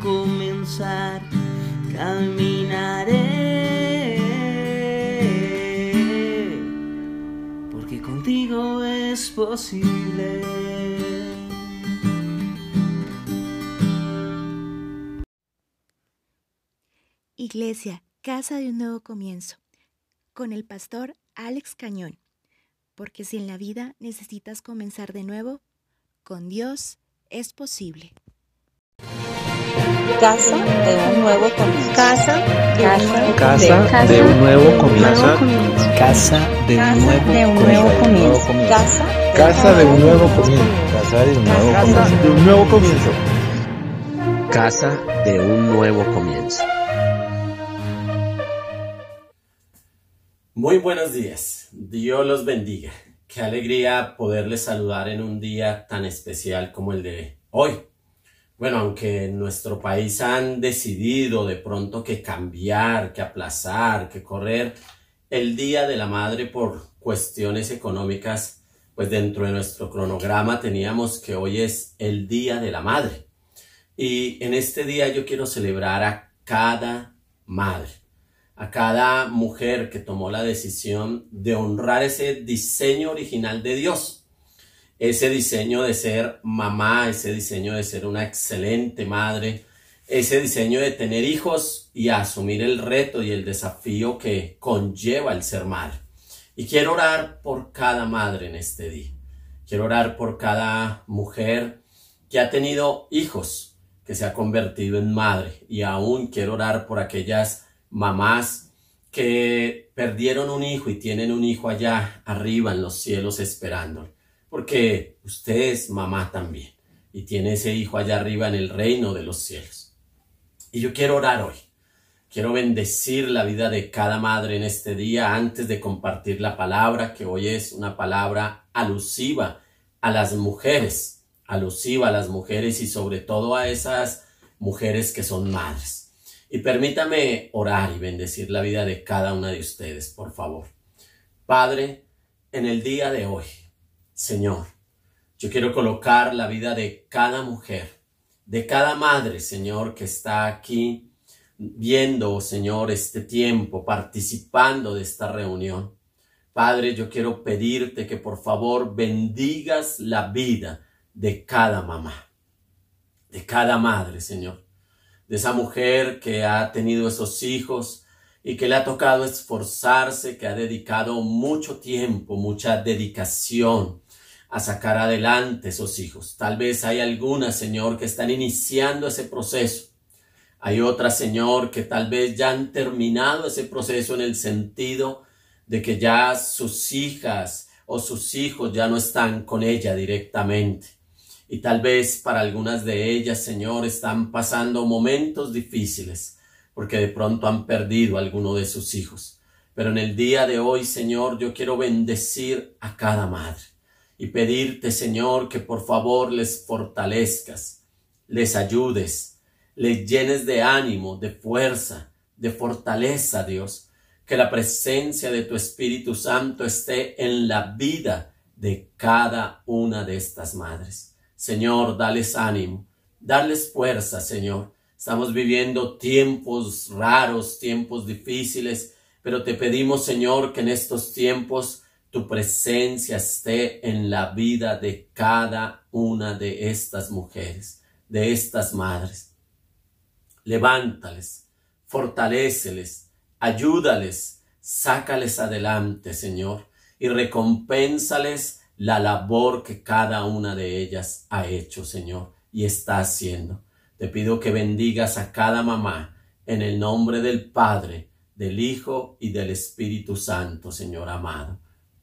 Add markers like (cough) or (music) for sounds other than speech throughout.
comenzar caminaré porque contigo es posible. Iglesia, Casa de un Nuevo Comienzo, con el pastor Alex Cañón, porque si en la vida necesitas comenzar de nuevo, con Dios es posible. Casa de un nuevo comienzo. Casa, Casa de un nuevo comienzo. Casa de un nuevo de un nuevo comienzo. Casa Casa de un nuevo comienzo. Casa de un nuevo Casa comienzo. De un nuevo comienzo. Casa de un nuevo comienzo. Muy buenos días, Dios los bendiga. Qué alegría poderles saludar en un día tan especial como el de hoy. Bueno, aunque en nuestro país han decidido de pronto que cambiar, que aplazar, que correr el Día de la Madre por cuestiones económicas, pues dentro de nuestro cronograma teníamos que hoy es el Día de la Madre. Y en este día yo quiero celebrar a cada madre a cada mujer que tomó la decisión de honrar ese diseño original de Dios, ese diseño de ser mamá, ese diseño de ser una excelente madre, ese diseño de tener hijos y asumir el reto y el desafío que conlleva el ser madre. Y quiero orar por cada madre en este día. Quiero orar por cada mujer que ha tenido hijos, que se ha convertido en madre. Y aún quiero orar por aquellas mamás que perdieron un hijo y tienen un hijo allá arriba en los cielos esperando. Porque usted es mamá también y tiene ese hijo allá arriba en el reino de los cielos. Y yo quiero orar hoy. Quiero bendecir la vida de cada madre en este día antes de compartir la palabra, que hoy es una palabra alusiva a las mujeres, alusiva a las mujeres y sobre todo a esas mujeres que son madres. Y permítame orar y bendecir la vida de cada una de ustedes, por favor. Padre, en el día de hoy, Señor, yo quiero colocar la vida de cada mujer, de cada madre, Señor, que está aquí viendo, Señor, este tiempo, participando de esta reunión. Padre, yo quiero pedirte que por favor bendigas la vida de cada mamá, de cada madre, Señor de esa mujer que ha tenido esos hijos y que le ha tocado esforzarse, que ha dedicado mucho tiempo, mucha dedicación a sacar adelante esos hijos. Tal vez hay algunas, Señor, que están iniciando ese proceso. Hay otras, Señor, que tal vez ya han terminado ese proceso en el sentido de que ya sus hijas o sus hijos ya no están con ella directamente. Y tal vez para algunas de ellas, Señor, están pasando momentos difíciles porque de pronto han perdido alguno de sus hijos. Pero en el día de hoy, Señor, yo quiero bendecir a cada madre y pedirte, Señor, que por favor les fortalezcas, les ayudes, les llenes de ánimo, de fuerza, de fortaleza, Dios. Que la presencia de tu Espíritu Santo esté en la vida de cada una de estas madres. Señor, dales ánimo, darles fuerza, Señor. Estamos viviendo tiempos raros, tiempos difíciles, pero te pedimos, Señor, que en estos tiempos tu presencia esté en la vida de cada una de estas mujeres, de estas madres. Levántales, fortaléceles, ayúdales, sácales adelante, Señor, y recompénsales la labor que cada una de ellas ha hecho, Señor, y está haciendo. Te pido que bendigas a cada mamá en el nombre del Padre, del Hijo y del Espíritu Santo, Señor amado.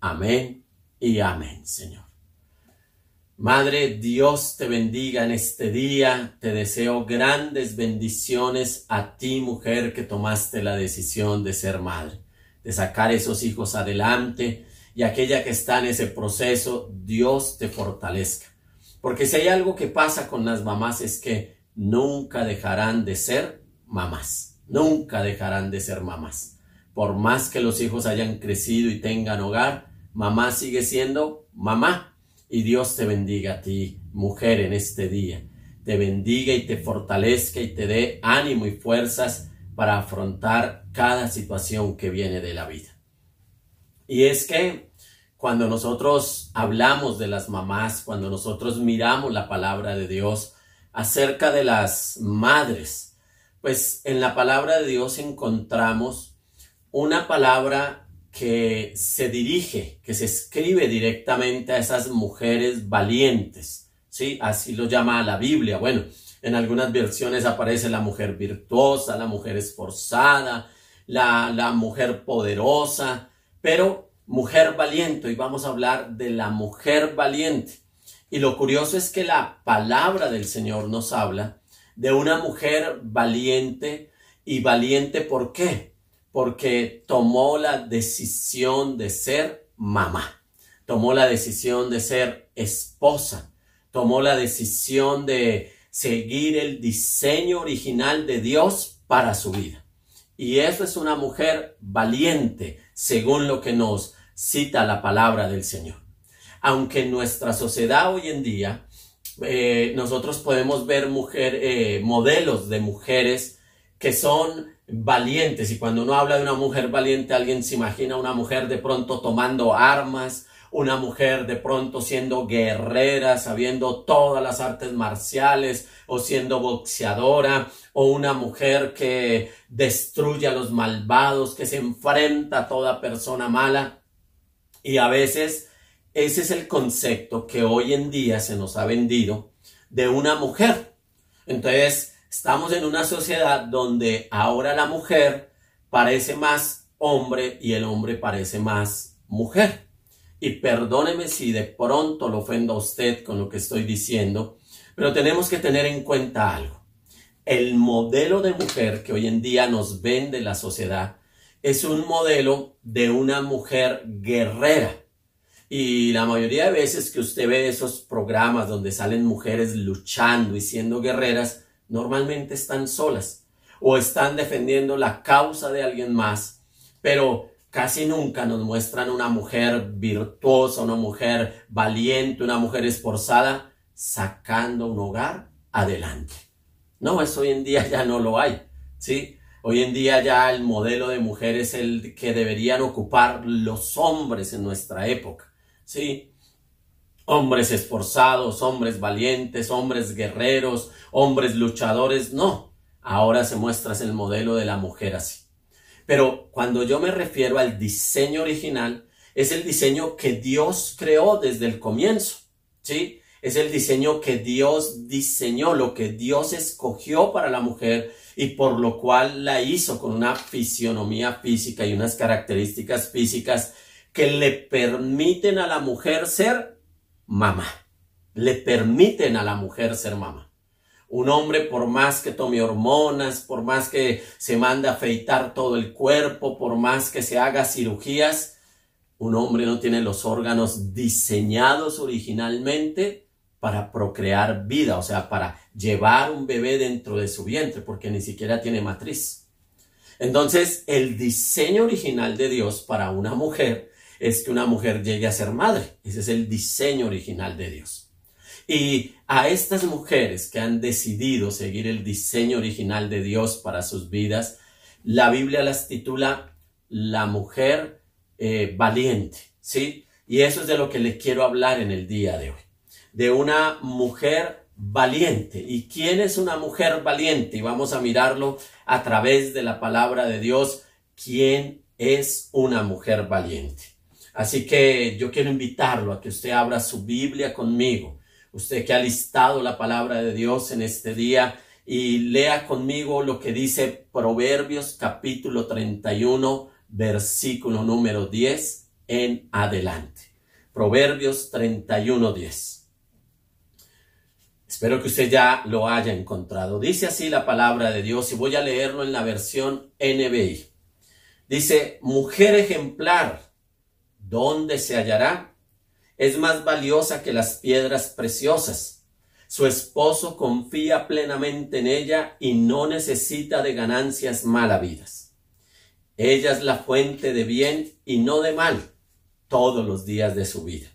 Amén y amén, Señor. Madre, Dios te bendiga en este día. Te deseo grandes bendiciones a ti, mujer, que tomaste la decisión de ser madre, de sacar esos hijos adelante y aquella que está en ese proceso, Dios te fortalezca. Porque si hay algo que pasa con las mamás es que nunca dejarán de ser mamás, nunca dejarán de ser mamás. Por más que los hijos hayan crecido y tengan hogar, mamá sigue siendo mamá y Dios te bendiga a ti, mujer, en este día. Te bendiga y te fortalezca y te dé ánimo y fuerzas para afrontar cada situación que viene de la vida. Y es que cuando nosotros hablamos de las mamás, cuando nosotros miramos la palabra de Dios acerca de las madres, pues en la palabra de Dios encontramos una palabra que se dirige, que se escribe directamente a esas mujeres valientes, ¿sí? Así lo llama la Biblia. Bueno, en algunas versiones aparece la mujer virtuosa, la mujer esforzada, la, la mujer poderosa, pero mujer valiente, y vamos a hablar de la mujer valiente. Y lo curioso es que la palabra del Señor nos habla de una mujer valiente y valiente ¿por qué? Porque tomó la decisión de ser mamá, tomó la decisión de ser esposa, tomó la decisión de seguir el diseño original de Dios para su vida. Y eso es una mujer valiente, según lo que nos cita la palabra del Señor. Aunque en nuestra sociedad hoy en día eh, nosotros podemos ver eh, modelos de mujeres que son valientes. Y cuando uno habla de una mujer valiente, alguien se imagina una mujer de pronto tomando armas, una mujer de pronto siendo guerrera, sabiendo todas las artes marciales, o siendo boxeadora, o una mujer que destruye a los malvados, que se enfrenta a toda persona mala. Y a veces ese es el concepto que hoy en día se nos ha vendido de una mujer. Entonces, Estamos en una sociedad donde ahora la mujer parece más hombre y el hombre parece más mujer. Y perdóneme si de pronto lo ofendo a usted con lo que estoy diciendo, pero tenemos que tener en cuenta algo. El modelo de mujer que hoy en día nos vende la sociedad es un modelo de una mujer guerrera. Y la mayoría de veces que usted ve esos programas donde salen mujeres luchando y siendo guerreras, normalmente están solas o están defendiendo la causa de alguien más, pero casi nunca nos muestran una mujer virtuosa, una mujer valiente, una mujer esforzada, sacando un hogar adelante. No, eso hoy en día ya no lo hay, ¿sí? Hoy en día ya el modelo de mujer es el que deberían ocupar los hombres en nuestra época, ¿sí? Hombres esforzados, hombres valientes, hombres guerreros, hombres luchadores. No, ahora se muestra el modelo de la mujer así. Pero cuando yo me refiero al diseño original, es el diseño que Dios creó desde el comienzo, ¿sí? Es el diseño que Dios diseñó, lo que Dios escogió para la mujer y por lo cual la hizo con una fisionomía física y unas características físicas que le permiten a la mujer ser mamá. Le permiten a la mujer ser mamá. Un hombre, por más que tome hormonas, por más que se mande a afeitar todo el cuerpo, por más que se haga cirugías, un hombre no tiene los órganos diseñados originalmente para procrear vida, o sea, para llevar un bebé dentro de su vientre, porque ni siquiera tiene matriz. Entonces, el diseño original de Dios para una mujer es que una mujer llegue a ser madre. Ese es el diseño original de Dios. Y a estas mujeres que han decidido seguir el diseño original de Dios para sus vidas, la Biblia las titula la mujer eh, valiente, ¿sí? Y eso es de lo que les quiero hablar en el día de hoy. De una mujer valiente. ¿Y quién es una mujer valiente? Y vamos a mirarlo a través de la palabra de Dios. ¿Quién es una mujer valiente? Así que yo quiero invitarlo a que usted abra su Biblia conmigo, usted que ha listado la palabra de Dios en este día y lea conmigo lo que dice Proverbios capítulo 31, versículo número 10 en adelante. Proverbios 31, 10. Espero que usted ya lo haya encontrado. Dice así la palabra de Dios y voy a leerlo en la versión NBI. Dice, mujer ejemplar, ¿dónde se hallará? Es más valiosa que las piedras preciosas. Su esposo confía plenamente en ella y no necesita de ganancias malavidas. Ella es la fuente de bien y no de mal todos los días de su vida.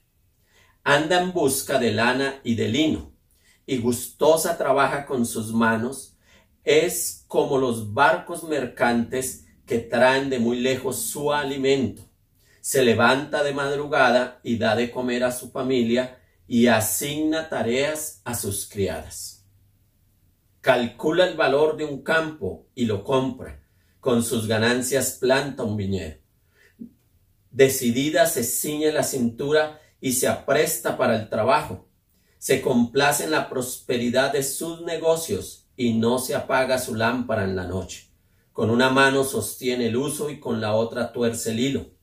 Anda en busca de lana y de lino y gustosa trabaja con sus manos. Es como los barcos mercantes que traen de muy lejos su alimento. Se levanta de madrugada y da de comer a su familia y asigna tareas a sus criadas. Calcula el valor de un campo y lo compra. Con sus ganancias planta un viñedo. Decidida se ciñe la cintura y se apresta para el trabajo. Se complace en la prosperidad de sus negocios y no se apaga su lámpara en la noche. Con una mano sostiene el uso y con la otra tuerce el hilo.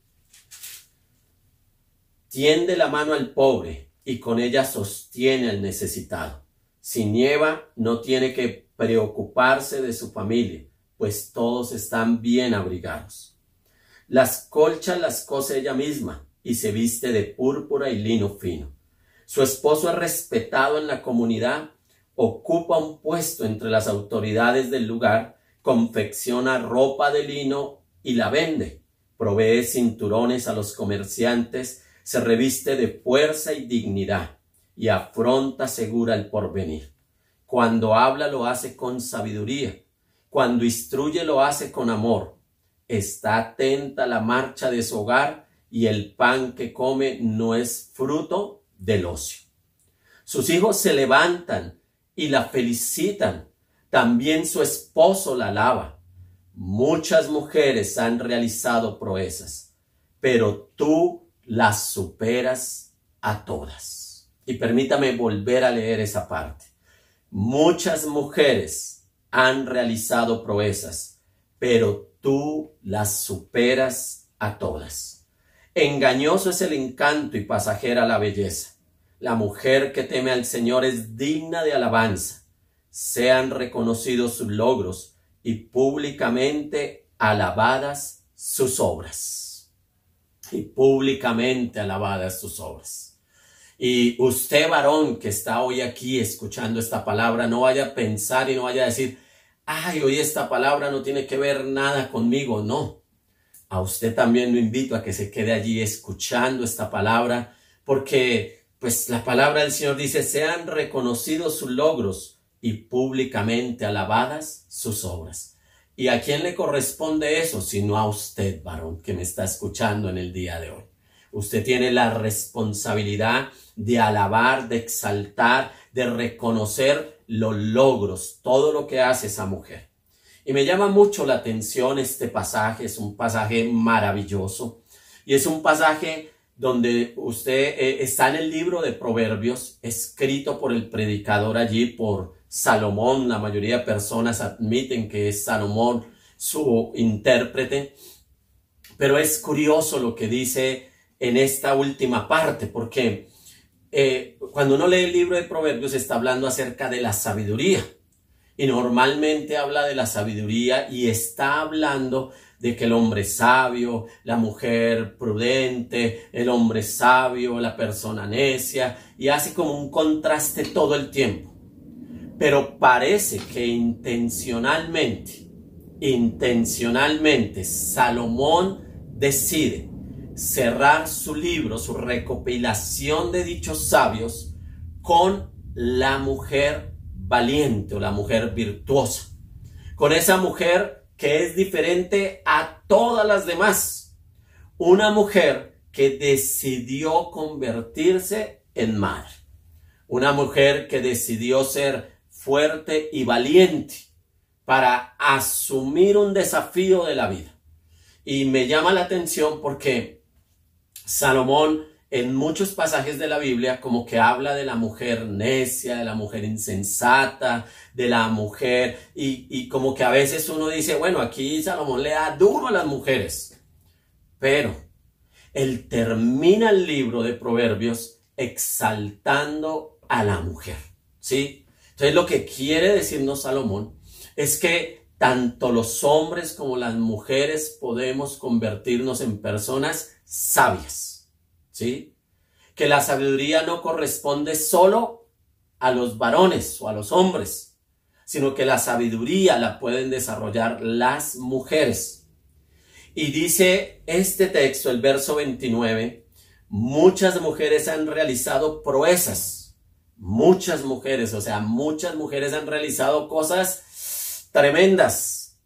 Tiende la mano al pobre y con ella sostiene al necesitado. Si nieva, no tiene que preocuparse de su familia, pues todos están bien abrigados. Las colchas las cose ella misma y se viste de púrpura y lino fino. Su esposo es respetado en la comunidad, ocupa un puesto entre las autoridades del lugar, confecciona ropa de lino y la vende, provee cinturones a los comerciantes, se reviste de fuerza y dignidad y afronta segura el porvenir. Cuando habla lo hace con sabiduría, cuando instruye lo hace con amor, está atenta a la marcha de su hogar y el pan que come no es fruto del ocio. Sus hijos se levantan y la felicitan. También su esposo la alaba. Muchas mujeres han realizado proezas, pero tú las superas a todas. Y permítame volver a leer esa parte. Muchas mujeres han realizado proezas, pero tú las superas a todas. Engañoso es el encanto y pasajera la belleza. La mujer que teme al Señor es digna de alabanza. Sean reconocidos sus logros y públicamente alabadas sus obras. Y públicamente alabadas sus obras. Y usted, varón, que está hoy aquí escuchando esta palabra, no vaya a pensar y no vaya a decir, ay, hoy esta palabra no tiene que ver nada conmigo, no. A usted también lo invito a que se quede allí escuchando esta palabra, porque pues la palabra del Señor dice, sean reconocidos sus logros y públicamente alabadas sus obras. ¿Y a quién le corresponde eso? Sino a usted, varón, que me está escuchando en el día de hoy. Usted tiene la responsabilidad de alabar, de exaltar, de reconocer los logros, todo lo que hace esa mujer. Y me llama mucho la atención este pasaje, es un pasaje maravilloso y es un pasaje donde usted eh, está en el libro de Proverbios, escrito por el predicador allí, por Salomón. La mayoría de personas admiten que es Salomón su intérprete. Pero es curioso lo que dice en esta última parte, porque eh, cuando uno lee el libro de Proverbios está hablando acerca de la sabiduría. Y normalmente habla de la sabiduría y está hablando de que el hombre sabio, la mujer prudente, el hombre sabio, la persona necia, y hace como un contraste todo el tiempo. Pero parece que intencionalmente, intencionalmente, Salomón decide cerrar su libro, su recopilación de dichos sabios, con la mujer valiente o la mujer virtuosa. Con esa mujer que es diferente a todas las demás. Una mujer que decidió convertirse en madre. Una mujer que decidió ser fuerte y valiente para asumir un desafío de la vida. Y me llama la atención porque Salomón en muchos pasajes de la Biblia como que habla de la mujer necia, de la mujer insensata, de la mujer y, como que a veces uno dice, bueno, aquí Salomón le da duro a las mujeres. Pero él termina el libro de Proverbios exaltando a la mujer. ¿sí? Entonces lo que quiere decirnos Salomón es que tanto los hombres como las mujeres podemos convertirnos en personas sabias, ¿sí? Que la sabiduría no corresponde solo a los varones o a los hombres, sino que la sabiduría la pueden desarrollar las mujeres. Y dice este texto, el verso 29, muchas mujeres han realizado proezas, muchas mujeres, o sea, muchas mujeres han realizado cosas tremendas.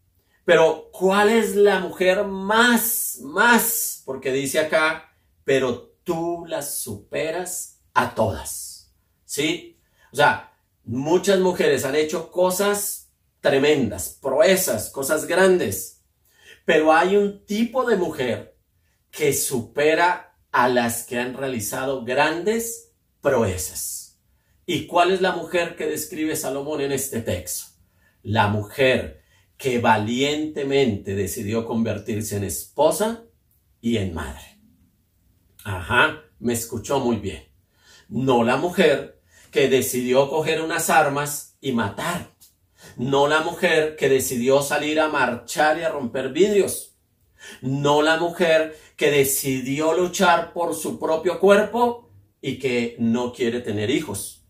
Pero, ¿cuál es la mujer más, más? Porque dice acá, pero tú las superas a todas. ¿Sí? O sea, muchas mujeres han hecho cosas tremendas, proezas, cosas grandes. Pero hay un tipo de mujer que supera a las que han realizado grandes proezas. ¿Y cuál es la mujer que describe Salomón en este texto? La mujer que valientemente decidió convertirse en esposa y en madre. Ajá, me escuchó muy bien. No la mujer que decidió coger unas armas y matar. No la mujer que decidió salir a marchar y a romper vidrios. No la mujer que decidió luchar por su propio cuerpo y que no quiere tener hijos.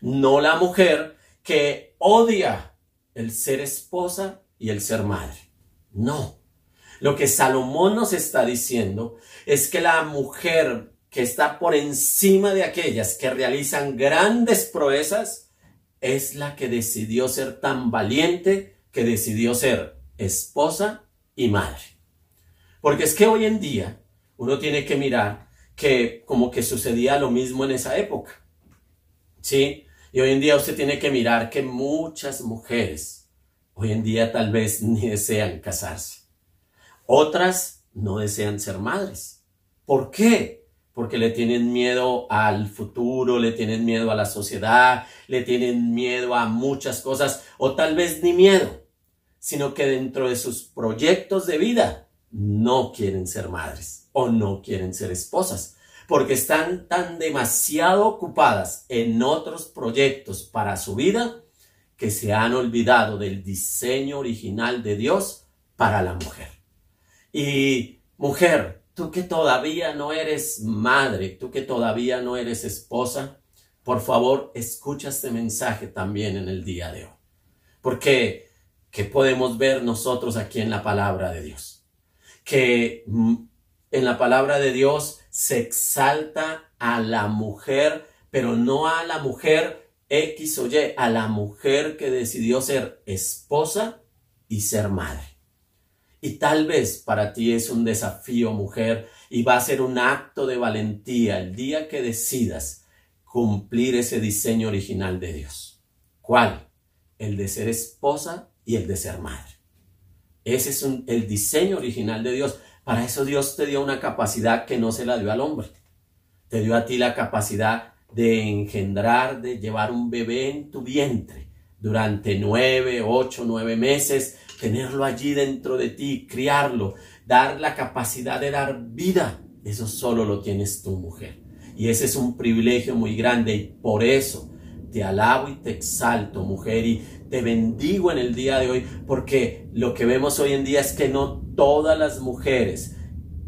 No la mujer que odia el ser esposa y el ser madre. No. Lo que Salomón nos está diciendo es que la mujer que está por encima de aquellas que realizan grandes proezas, es la que decidió ser tan valiente que decidió ser esposa y madre. Porque es que hoy en día uno tiene que mirar que como que sucedía lo mismo en esa época. ¿Sí? Y hoy en día usted tiene que mirar que muchas mujeres hoy en día tal vez (laughs) ni desean casarse. Otras no desean ser madres. ¿Por qué? porque le tienen miedo al futuro, le tienen miedo a la sociedad, le tienen miedo a muchas cosas, o tal vez ni miedo, sino que dentro de sus proyectos de vida no quieren ser madres o no quieren ser esposas, porque están tan demasiado ocupadas en otros proyectos para su vida que se han olvidado del diseño original de Dios para la mujer. Y mujer, tú que todavía no eres madre, tú que todavía no eres esposa, por favor, escucha este mensaje también en el día de hoy. Porque, ¿qué podemos ver nosotros aquí en la palabra de Dios? Que mm, en la palabra de Dios se exalta a la mujer, pero no a la mujer X o Y, a la mujer que decidió ser esposa y ser madre. Y tal vez para ti es un desafío, mujer, y va a ser un acto de valentía el día que decidas cumplir ese diseño original de Dios. ¿Cuál? El de ser esposa y el de ser madre. Ese es el diseño original de Dios. Para eso Dios te dio una capacidad que no se la dio al hombre. Te dio a ti la capacidad de engendrar, de llevar un bebé en tu vientre durante nueve, ocho, nueve meses tenerlo allí dentro de ti, criarlo, dar la capacidad de dar vida, eso solo lo tienes tu mujer. Y ese es un privilegio muy grande y por eso te alabo y te exalto, mujer, y te bendigo en el día de hoy, porque lo que vemos hoy en día es que no todas las mujeres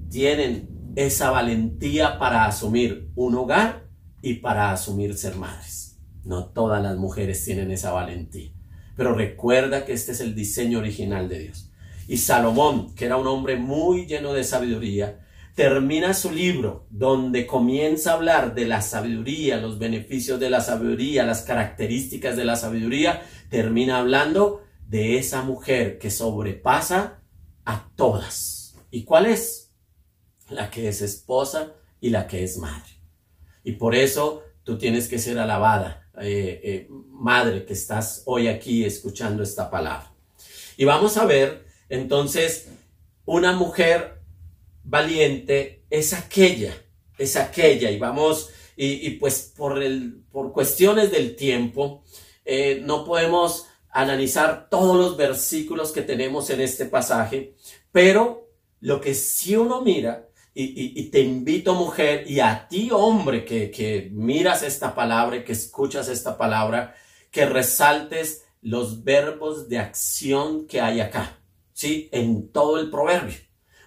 tienen esa valentía para asumir un hogar y para asumir ser madres. No todas las mujeres tienen esa valentía. Pero recuerda que este es el diseño original de Dios. Y Salomón, que era un hombre muy lleno de sabiduría, termina su libro donde comienza a hablar de la sabiduría, los beneficios de la sabiduría, las características de la sabiduría, termina hablando de esa mujer que sobrepasa a todas. ¿Y cuál es? La que es esposa y la que es madre. Y por eso tú tienes que ser alabada eh, eh, madre que estás hoy aquí escuchando esta palabra. Y vamos a ver entonces una mujer valiente es aquella, es aquella y vamos y, pues por, el, por cuestiones del tiempo eh, no podemos analizar todos los versículos que tenemos en este pasaje, pero lo que si uno mira Y, te invito, mujer, y a ti, hombre, que, que miras esta palabra, que escuchas esta palabra, que resaltes los verbos de acción que hay acá, ¿sí? En todo el proverbio.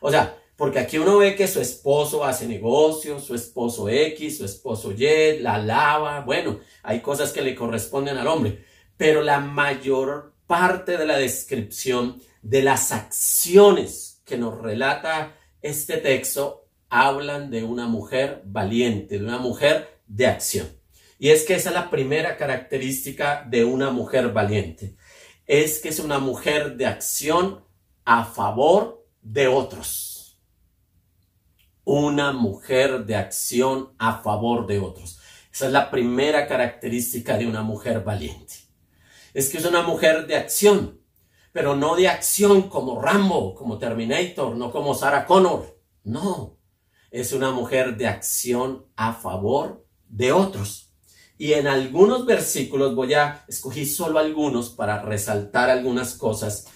O sea, porque aquí uno ve que su esposo hace negocios, su esposo X, su esposo Y, la lava, bueno, hay cosas que le corresponden al hombre, pero la mayor parte de la descripción de las acciones que nos relata este texto hablan de una mujer valiente, de una mujer de acción. Y es que esa es la primera característica de una mujer valiente. Es que es una mujer de acción a favor de otros. Una mujer de acción a favor de otros. Esa es la primera característica de una mujer valiente. Es que es una mujer de acción, pero no de acción como Rambo, como Terminator, no como Sarah Connor. No, es una mujer de acción a favor de otros. Y en algunos versículos voy a escogí solo algunos para resaltar algunas cosas.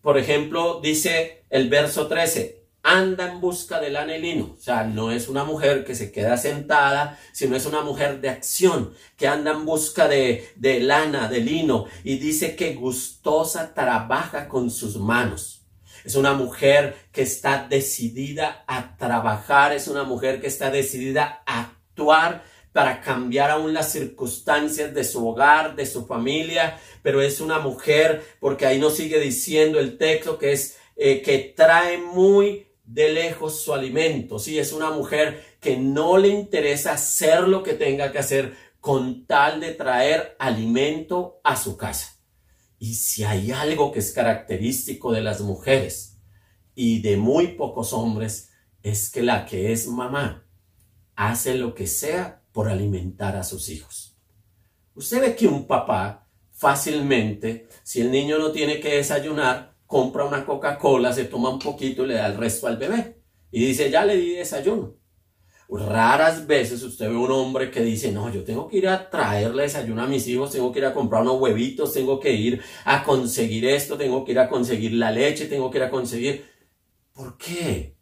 Por ejemplo, dice el verso 13, anda en busca del anelino. O sea, no es una mujer que se queda sentada, sino es una mujer de acción, que anda en busca de, de lana, de lino. Y dice que gustosa trabaja con sus manos. Es una mujer que está decidida a trabajar, es una mujer que está decidida a actuar para cambiar aún las circunstancias de su hogar, de su familia, pero es una mujer, porque ahí nos sigue diciendo el texto que es eh, que trae muy de lejos su alimento, sí, es una mujer que no le interesa hacer lo que tenga que hacer con tal de traer alimento a su casa. Y si hay algo que es característico de las mujeres y de muy pocos hombres, es que la que es mamá hace lo que sea por alimentar a sus hijos. Usted ve que un papá fácilmente, si el niño no tiene que desayunar, compra una Coca-Cola, se toma un poquito y le da el resto al bebé. Y dice, ya le di desayuno. Raras veces usted ve un hombre que dice, no, yo tengo que ir a traerle desayuno a mis hijos, tengo que ir a comprar unos huevitos, tengo que ir a conseguir esto, tengo que ir a conseguir la leche, tengo que ir a conseguir... ¿Por qué?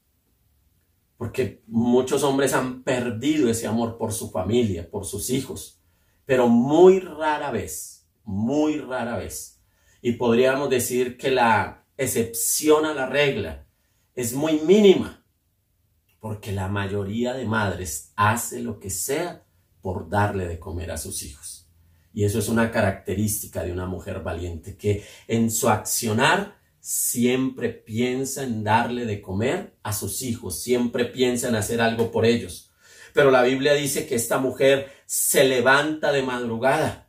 porque muchos hombres han perdido ese amor por su familia, por sus hijos, pero muy rara vez, muy rara vez. Y podríamos decir que la excepción a la regla es muy mínima, porque la mayoría de madres hace lo que sea por darle de comer a sus hijos. Y eso es una característica de una mujer valiente, que en su accionar siempre piensa en darle de comer a sus hijos, siempre piensa en hacer algo por ellos. Pero la Biblia dice que esta mujer se levanta de madrugada,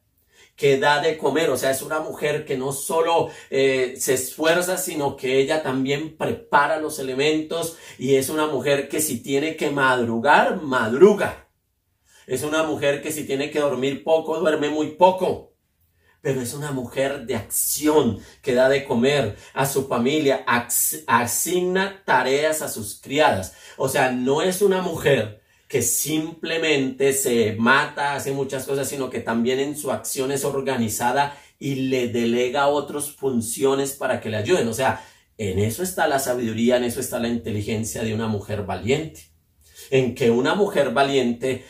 que da de comer, o sea, es una mujer que no solo eh, se esfuerza, sino que ella también prepara los elementos y es una mujer que si tiene que madrugar, madruga. Es una mujer que si tiene que dormir poco, duerme muy poco pero es una mujer de acción que da de comer a su familia, asigna tareas a sus criadas. O sea, no es una mujer que simplemente se mata, hace muchas cosas, sino que también en su acción es organizada y le delega a otros funciones para que le ayuden. O sea, en eso está la sabiduría, en eso está la inteligencia de una mujer valiente. En que una mujer valiente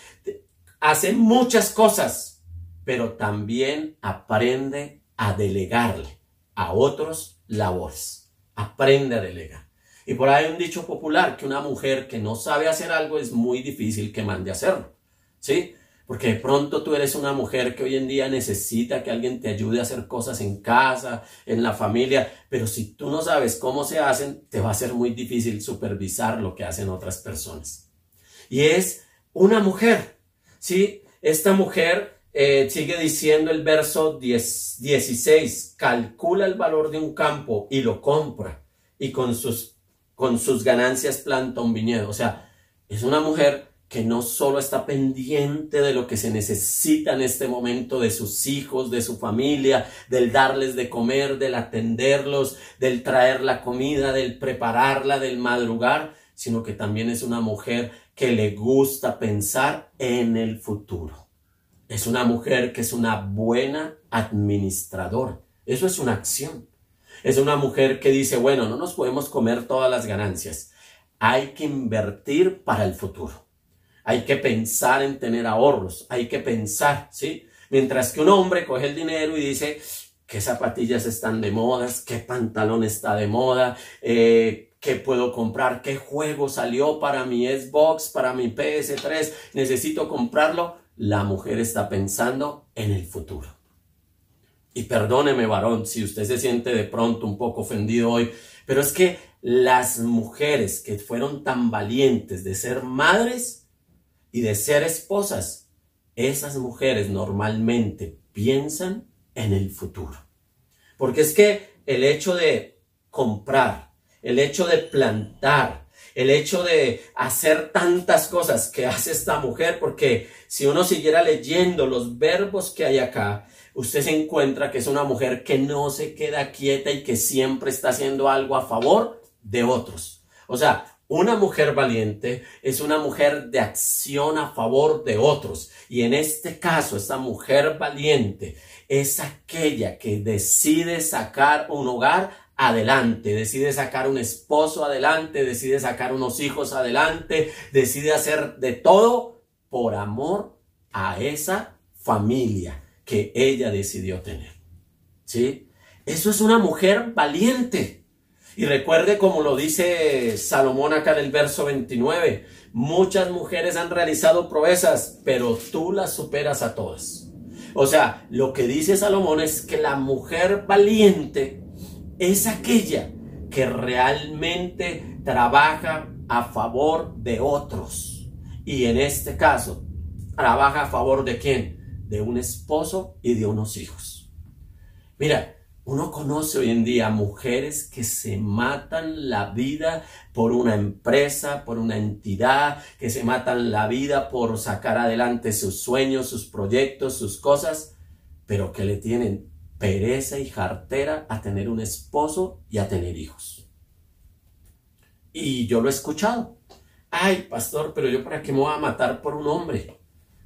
hace muchas cosas, pero también aprende a delegarle a otros labores. Aprende a delegar. Y por ahí hay un dicho popular que una mujer que no sabe hacer algo es muy difícil que mande a hacerlo. ¿Sí? Porque de pronto tú eres una mujer que hoy en día necesita que alguien te ayude a hacer cosas en casa, en la familia, pero si tú no sabes cómo se hacen, te va a ser muy difícil supervisar lo que hacen otras personas. Y es una mujer, ¿sí? Esta mujer eh, sigue diciendo el verso 10, 16, calcula el valor de un campo y lo compra y con sus, con sus ganancias planta un viñedo. O sea, es una mujer que no solo está pendiente de lo que se necesita en este momento de sus hijos, de su familia, del darles de comer, del atenderlos, del traer la comida, del prepararla, del madrugar, sino que también es una mujer que le gusta pensar en el futuro. Es una mujer que es una buena administradora. Eso es una acción. Es una mujer que dice, bueno, no nos podemos comer todas las ganancias. hay que invertir para el futuro. Hay que pensar en tener ahorros, hay que pensar, ¿sí? Mientras que un hombre coge el dinero y dice, qué zapatillas están de moda, qué pantalón está de moda, eh, qué puedo comprar, qué juego salió para mi Xbox, para mi PS3, necesito comprarlo. La mujer está pensando en el futuro. Y perdóneme, varón, si usted se siente de pronto un poco ofendido hoy, pero es que las mujeres que fueron tan valientes de ser madres y de ser esposas, esas mujeres normalmente piensan en el futuro. Porque es que el hecho de comprar, el hecho de plantar, el hecho de hacer tantas cosas que hace esta mujer, porque si uno siguiera leyendo los verbos que hay acá, usted se encuentra que es una mujer que no se queda quieta y que siempre está haciendo algo a favor de otros. O sea, una mujer valiente es una mujer de acción a favor de otros. Y en este caso, esta mujer valiente es aquella que decide sacar un hogar adelante, decide sacar un esposo adelante, decide sacar unos hijos adelante, decide hacer de todo por amor a esa familia que ella decidió tener. ¿Sí? Eso es una mujer valiente. Y recuerde como lo dice Salomón acá en el verso 29, muchas mujeres han realizado proezas, pero tú las superas a todas. O sea, lo que dice Salomón es que la mujer valiente es aquella que realmente trabaja a favor de otros. Y en este caso, trabaja a favor de quién? De un esposo y de unos hijos. Mira, uno conoce hoy en día mujeres que se matan la vida por una empresa, por una entidad, que se matan la vida por sacar adelante sus sueños, sus proyectos, sus cosas, pero que le tienen pereza y jartera a tener un esposo y a tener hijos. Y yo lo he escuchado. Ay, pastor, pero yo para qué me voy a matar por un hombre?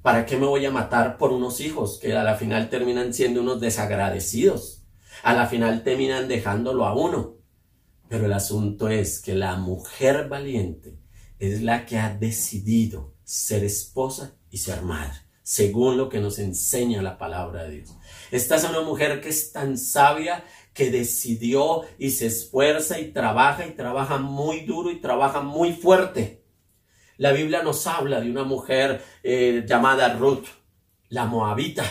¿Para qué me voy a matar por unos hijos que a la final terminan siendo unos desagradecidos? a la final terminan dejándolo a uno. Pero el asunto es que la mujer valiente es la que ha decidido ser esposa y ser madre, según lo que nos enseña la palabra de Dios. Esta es una mujer que es tan sabia que decidió y se esfuerza y trabaja y trabaja muy duro y trabaja muy fuerte. La Biblia nos habla de una mujer eh, llamada Ruth, la moabita,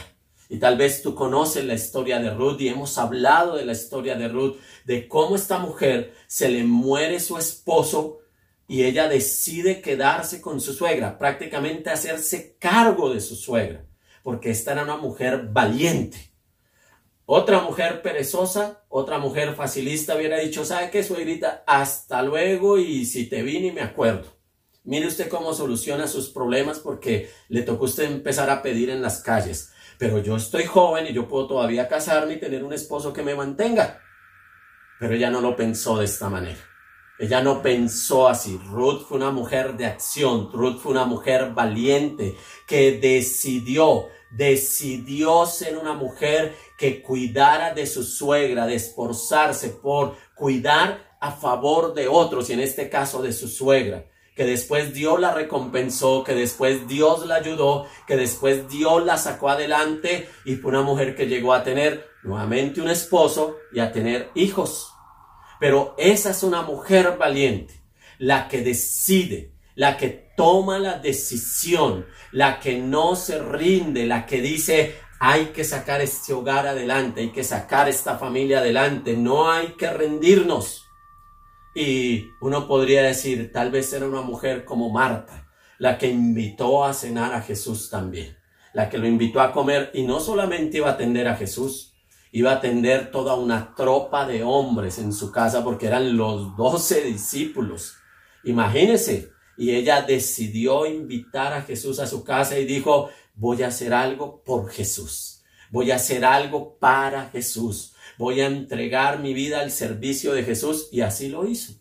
y tal vez tú conoces la historia de Ruth y hemos hablado de la historia de Ruth, de cómo esta mujer se le muere su esposo y ella decide quedarse con su suegra, prácticamente hacerse cargo de su suegra, porque esta era una mujer valiente. Otra mujer perezosa, otra mujer facilista hubiera dicho, ¿sabe qué, suegrita? Hasta luego y si te vine me acuerdo. Mire usted cómo soluciona sus problemas porque le tocó usted empezar a pedir en las calles pero yo estoy joven y yo puedo todavía casarme y tener un esposo que me mantenga. Pero ella no lo pensó de esta manera. Ella no pensó así. Ruth fue una mujer de acción. Ruth fue una mujer valiente que decidió, decidió ser una mujer que cuidara de su suegra, de esforzarse por cuidar a favor de otros y en este caso de su suegra que después Dios la recompensó, que después Dios la ayudó, que después Dios la sacó adelante y fue una mujer que llegó a tener nuevamente un esposo y a tener hijos. Pero esa es una mujer valiente, la que decide, la que toma la decisión, la que no se rinde, la que dice, hay que sacar este hogar adelante, hay que sacar esta familia adelante, no hay que rendirnos. Y uno podría decir, tal vez era una mujer como Marta, la que invitó a cenar a Jesús también, la que lo invitó a comer y no solamente iba a atender a Jesús, iba a atender toda una tropa de hombres en su casa porque eran los doce discípulos. Imagínense, y ella decidió invitar a Jesús a su casa y dijo, voy a hacer algo por Jesús, voy a hacer algo para Jesús, voy a entregar mi vida al servicio de Jesús y así lo hizo.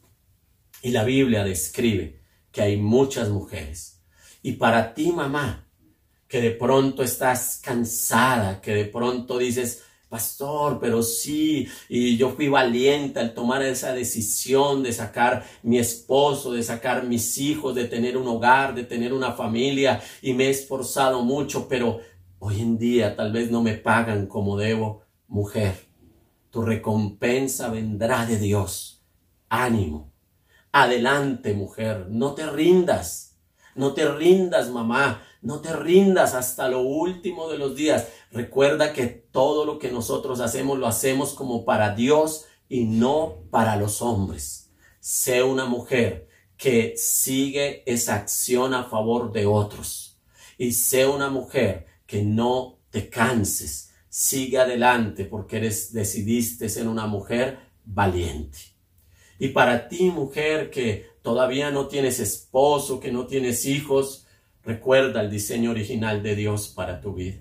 Y la Biblia describe que hay muchas mujeres. Y para ti, mamá, que de pronto estás cansada, que de pronto dices, Pastor, pero sí, y yo fui valiente al tomar esa decisión de sacar mi esposo, de sacar mis hijos, de tener un hogar, de tener una familia, y me he esforzado mucho, pero hoy en día tal vez no me pagan como debo. Mujer, tu recompensa vendrá de Dios. Ánimo. Adelante, mujer, no te rindas. No te rindas, mamá. No te rindas hasta lo último de los días. Recuerda que todo lo que nosotros hacemos lo hacemos como para Dios y no para los hombres. Sé una mujer que sigue esa acción a favor de otros. Y sé una mujer que no te canses. Sigue adelante porque eres, decidiste ser una mujer valiente. Y para ti, mujer, que todavía no tienes esposo, que no tienes hijos, Recuerda el diseño original de Dios para tu vida.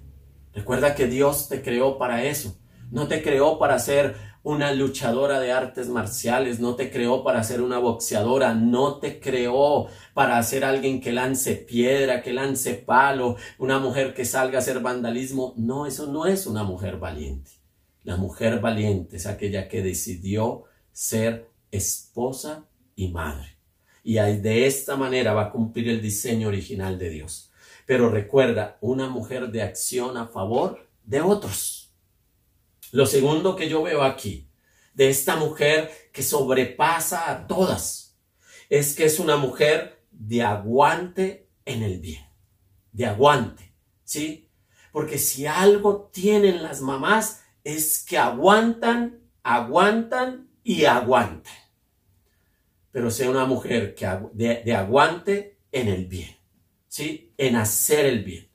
Recuerda que Dios te creó para eso. No te creó para ser una luchadora de artes marciales, no te creó para ser una boxeadora, no te creó para ser alguien que lance piedra, que lance palo, una mujer que salga a hacer vandalismo. No, eso no es una mujer valiente. La mujer valiente es aquella que decidió ser esposa y madre y de esta manera va a cumplir el diseño original de Dios. Pero recuerda, una mujer de acción a favor de otros. Lo segundo que yo veo aquí, de esta mujer que sobrepasa a todas, es que es una mujer de aguante en el bien, de aguante, ¿sí? Porque si algo tienen las mamás es que aguantan, aguantan y aguantan pero sea una mujer que, de, aguante en el bien, ¿sí? En hacer el bien.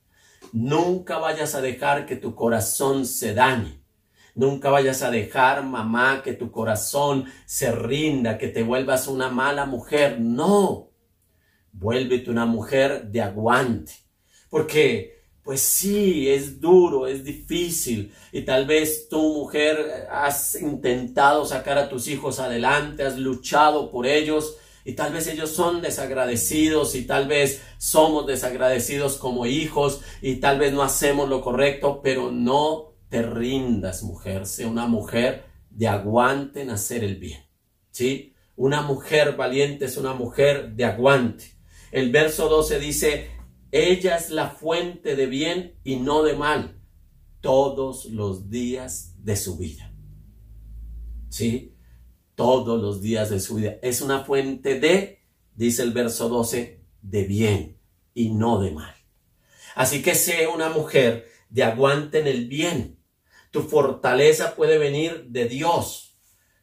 Nunca vayas a dejar que tu corazón se dañe. Nunca vayas a dejar, mamá, que tu corazón se rinda, que te vuelvas una mala mujer. No. Vuélvete una mujer de aguante. Porque pues sí, es duro, es difícil y tal vez tu mujer has intentado sacar a tus hijos adelante, has luchado por ellos y tal vez ellos son desagradecidos y tal vez somos desagradecidos como hijos y tal vez no hacemos lo correcto, pero no te rindas, mujer, sé una mujer de aguante en hacer el bien. ¿Sí? Una mujer valiente es una mujer de aguante. El verso 12 dice, ella es la fuente de bien y no de mal todos los días de su vida. ¿Sí? Todos los días de su vida. Es una fuente de, dice el verso 12, de bien y no de mal. Así que sé una mujer de aguante en el bien. Tu fortaleza puede venir de Dios.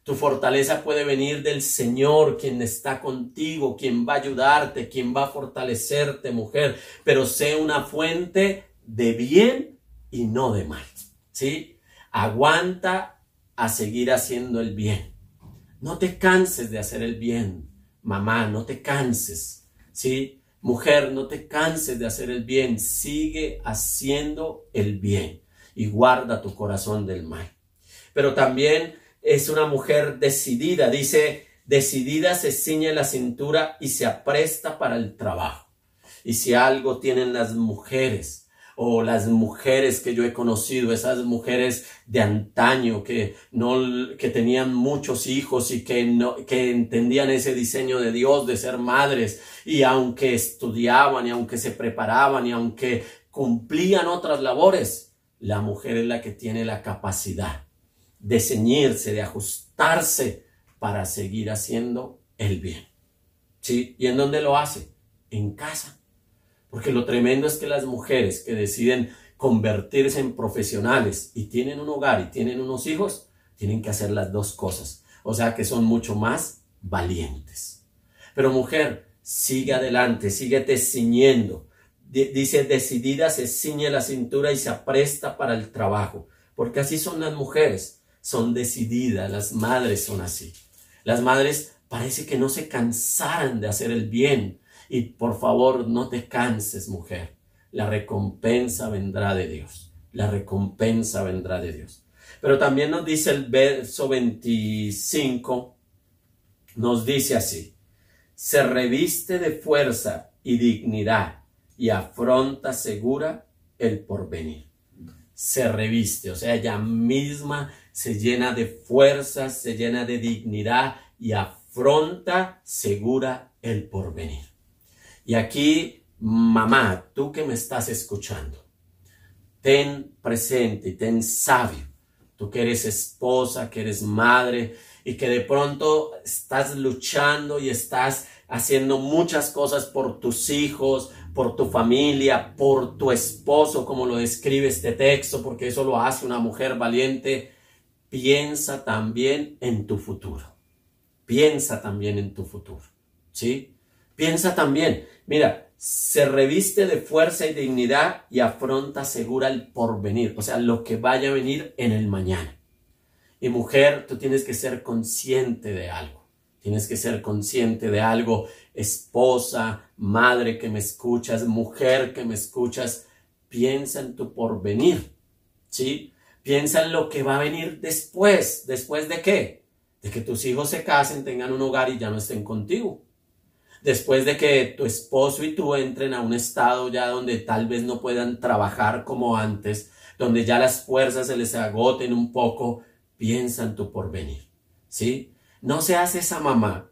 Tu fortaleza puede venir del Señor, quien está contigo, quien va a ayudarte, quien va a fortalecerte, mujer. Pero sé una fuente de bien y no de mal. ¿Sí? Aguanta a seguir haciendo el bien. No te canses de hacer el bien, mamá, no te canses. ¿Sí? Mujer, no te canses de hacer el bien. Sigue haciendo el bien y guarda tu corazón del mal. Pero también es una mujer decidida, dice, decidida se ciñe la cintura y se apresta para el trabajo. Y si algo tienen las mujeres, o las mujeres que yo he conocido, esas mujeres de antaño que no que tenían muchos hijos y que no que entendían ese diseño de Dios de ser madres y aunque estudiaban y aunque se preparaban y aunque cumplían otras labores, la mujer es la que tiene la capacidad de ceñirse, de ajustarse para seguir haciendo el bien. ¿Sí? ¿Y en dónde lo hace? En casa. Porque lo tremendo es que las mujeres que deciden convertirse en profesionales y tienen un hogar y tienen unos hijos, tienen que hacer las dos cosas. O sea que son mucho más valientes. Pero mujer, sigue adelante, síguete ciñendo. Dice, decidida se ciñe la cintura y se apresta para el trabajo. Porque así son las mujeres son decididas, las madres son así. Las madres parece que no se cansaran de hacer el bien. Y por favor, no te canses, mujer. La recompensa vendrá de Dios. La recompensa vendrá de Dios. Pero también nos dice el verso 25, nos dice así, se reviste de fuerza y dignidad y afronta segura el porvenir se reviste, o sea, ella misma se llena de fuerzas, se llena de dignidad y afronta segura el porvenir. Y aquí, mamá, tú que me estás escuchando, ten presente y ten sabio, tú que eres esposa, que eres madre y que de pronto estás luchando y estás haciendo muchas cosas por tus hijos, por tu familia, por tu esposo, como lo describe este texto, porque eso lo hace una mujer valiente. Piensa también en tu futuro. Piensa también en tu futuro. ¿Sí? Piensa también, mira, se reviste de fuerza y dignidad y afronta segura el porvenir, o sea, lo que vaya a venir en el mañana. Y mujer, tú tienes que ser consciente de algo. Tienes que ser consciente de algo, esposa, madre que me escuchas, mujer que me escuchas, piensa en tu porvenir, ¿sí? Piensa en lo que va a venir después. ¿Después de qué? De que tus hijos se casen, tengan un hogar y ya no estén contigo. Después de que tu esposo y tú entren a un estado ya donde tal vez no puedan trabajar como antes, donde ya las fuerzas se les agoten un poco, piensa en tu porvenir, ¿sí? No seas esa mamá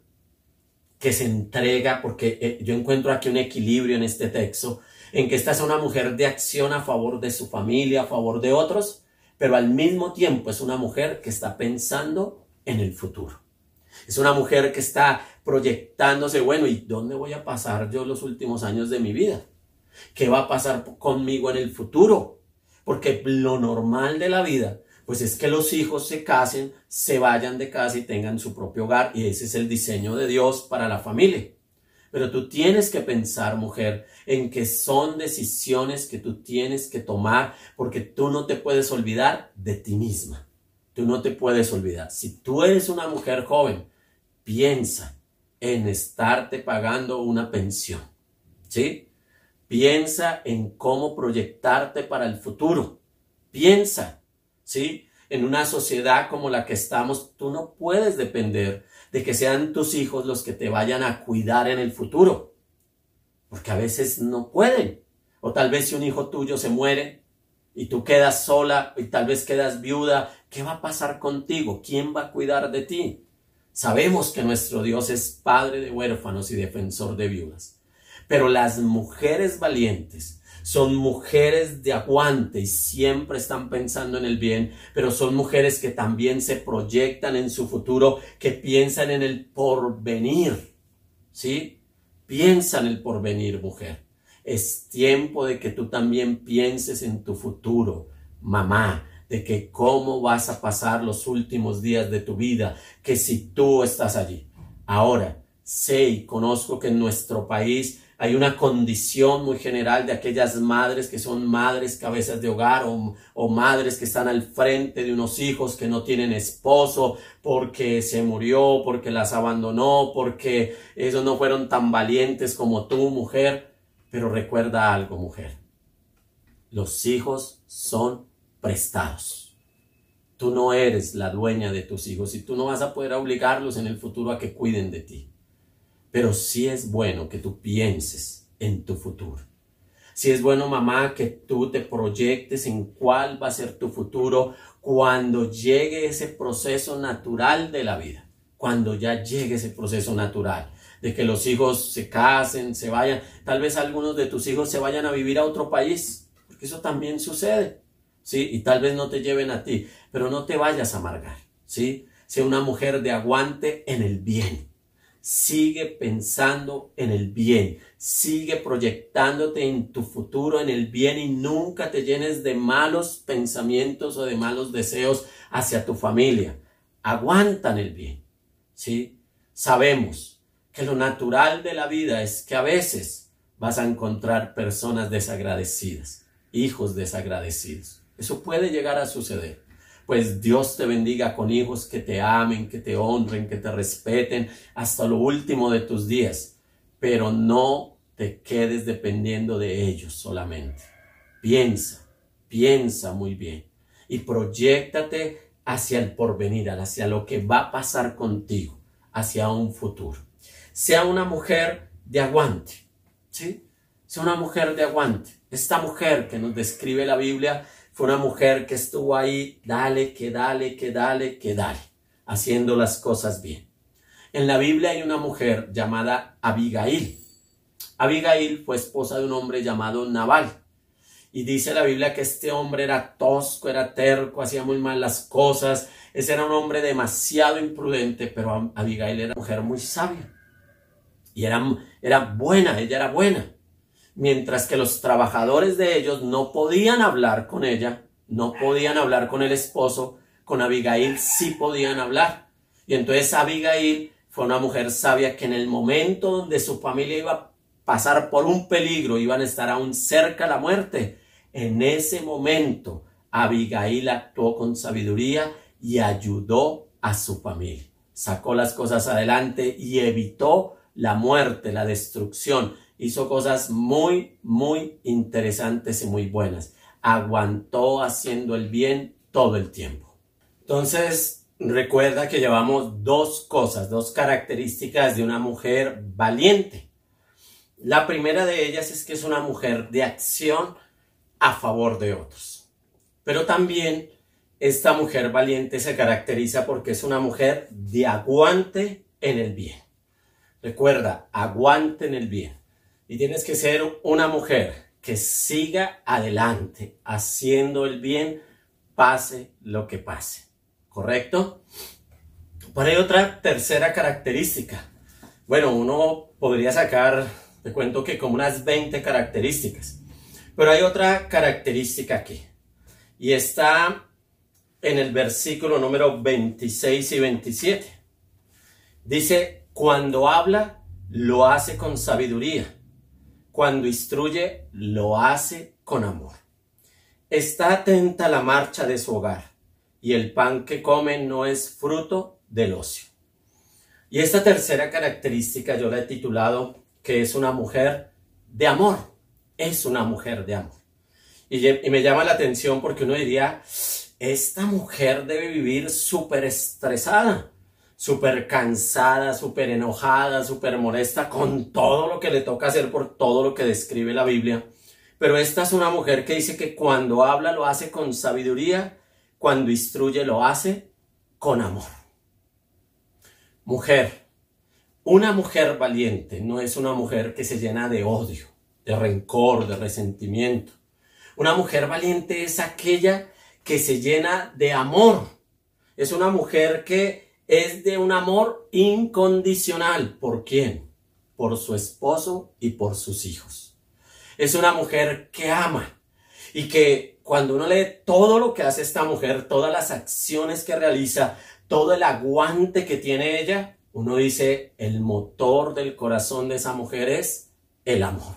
que se entrega, porque eh, yo encuentro aquí un equilibrio en este texto, en que esta es una mujer de acción a favor de su familia, a favor de otros, pero al mismo tiempo es una mujer que está pensando en el futuro. Es una mujer que está proyectándose, bueno, ¿y dónde voy a pasar yo los últimos años de mi vida? ¿Qué va a pasar conmigo en el futuro? Porque lo normal de la vida pues es que los hijos se casen, se vayan de casa y tengan su propio hogar y ese es el diseño de Dios para la familia. Pero tú tienes que pensar, mujer, en que son decisiones que tú tienes que tomar porque tú no te puedes olvidar de ti misma. Tú no te puedes olvidar. Si tú eres una mujer joven, piensa en estarte pagando una pensión. ¿Sí? Piensa en cómo proyectarte para el futuro. Piensa ¿sí? En una sociedad como la que estamos, tú no puedes depender de que sean tus hijos los que te vayan a cuidar en el futuro, porque a veces no pueden. O tal vez si un hijo tuyo se muere y tú quedas sola y tal vez quedas viuda, ¿qué va a pasar contigo? ¿Quién va a cuidar de ti? Sabemos que nuestro Dios es padre de huérfanos y defensor de viudas. Pero las mujeres valientes son mujeres de aguante y siempre están pensando en el bien, pero son mujeres que también se proyectan en su futuro, que piensan en el porvenir. ¿Sí? Piensa en el porvenir, mujer. Es tiempo de que tú también pienses en tu futuro, mamá, de que cómo vas a pasar los últimos días de tu vida, que si tú estás allí. Ahora, sé y conozco que en nuestro país hay una condición muy general de aquellas madres que son madres cabezas de hogar o, madres que están al frente de unos hijos que no tienen esposo porque se murió, porque las abandonó, porque ellos no fueron tan valientes como tú, mujer. Pero recuerda algo, mujer. Los hijos son prestados. Tú no eres la dueña de tus hijos y tú no vas a poder obligarlos en el futuro a que cuiden de ti. Pero sí es bueno que tú pienses en tu futuro. Sí es bueno, mamá, que tú te proyectes en cuál va a ser tu futuro cuando llegue ese proceso natural de la vida. Cuando ya llegue ese proceso natural de que los hijos se casen, se vayan, tal vez algunos de tus hijos se vayan a vivir a otro país, porque eso también sucede, ¿sí? Y tal vez no te lleven a ti, pero no te vayas a amargar, ¿sí? Sea una mujer de aguante en el bien, Sigue pensando en el bien, sigue proyectándote en tu futuro, en el bien y nunca te llenes de malos pensamientos o de malos deseos hacia tu familia. Aguantan el bien, ¿sí? Sabemos que lo natural de la vida es que a veces vas a encontrar personas desagradecidas, hijos desagradecidos. Eso puede llegar a suceder pues Dios te bendiga con hijos que te amen, que te honren, que te respeten hasta lo último de tus días, pero no te quedes dependiendo de ellos solamente. Piensa, piensa muy bien y proyectate hacia el porvenir, hacia lo que va a pasar contigo, hacia un futuro. Sea una mujer de aguante, ¿sí? Sea una mujer de aguante. Esta mujer que nos describe la Biblia fue una mujer que estuvo ahí, dale, que dale, que dale, que dale, haciendo las cosas bien. En la Biblia hay una mujer llamada Abigail. Abigail fue esposa de un hombre llamado Nabal. Y dice la Biblia que este hombre era tosco, era terco, hacía muy mal las cosas. Ese era un hombre demasiado imprudente, pero Abigail era una mujer muy sabia. Y era, era buena, ella era buena mientras que los trabajadores de ellos no podían hablar con ella, no podían hablar con el esposo, con Abigail sí podían hablar. Y entonces Abigail fue una mujer sabia que en el momento donde su familia iba a pasar por un peligro, iban a estar aún cerca la muerte, en ese momento Abigail actuó con sabiduría y ayudó a su familia. Sacó las cosas adelante y evitó la muerte, la destrucción hizo cosas muy, muy interesantes y muy buenas. Aguantó haciendo el bien todo el tiempo. Entonces, recuerda que llevamos dos cosas, dos características de una mujer valiente. La primera de ellas es que es una mujer de acción a favor de otros. Pero también esta mujer valiente se caracteriza porque es una mujer de aguante en el bien. Recuerda, aguante en el bien. Y tienes que ser una mujer que siga adelante haciendo el bien, pase lo que pase. ¿Correcto? Pero hay otra tercera característica. Bueno, uno podría sacar, te cuento que como unas 20 características. Pero hay otra característica aquí. Y está en el versículo número 26 y 27. Dice, cuando habla, lo hace con sabiduría cuando instruye, lo hace con amor. Está atenta a la marcha de su hogar y el pan que come no es fruto del ocio. Y esta tercera característica yo la he titulado que es una mujer de amor. Es una mujer de amor. Y, y me llama la atención porque uno diría, esta mujer debe vivir súper estresada súper cansada, súper enojada, súper molesta con todo lo que le toca hacer por todo lo que describe la Biblia. Pero esta es una mujer que dice que cuando habla lo hace con sabiduría, cuando instruye lo hace con amor. Mujer, una mujer valiente no es una mujer que se llena de odio, de rencor, de resentimiento. Una mujer valiente es aquella que se llena de amor. Es una mujer que es de un amor incondicional. ¿Por quién? Por su esposo y por sus hijos. Es una mujer que ama y que cuando uno lee todo lo que hace esta mujer, todas las acciones que realiza, todo el aguante que tiene ella, uno dice, el motor del corazón de esa mujer es el amor.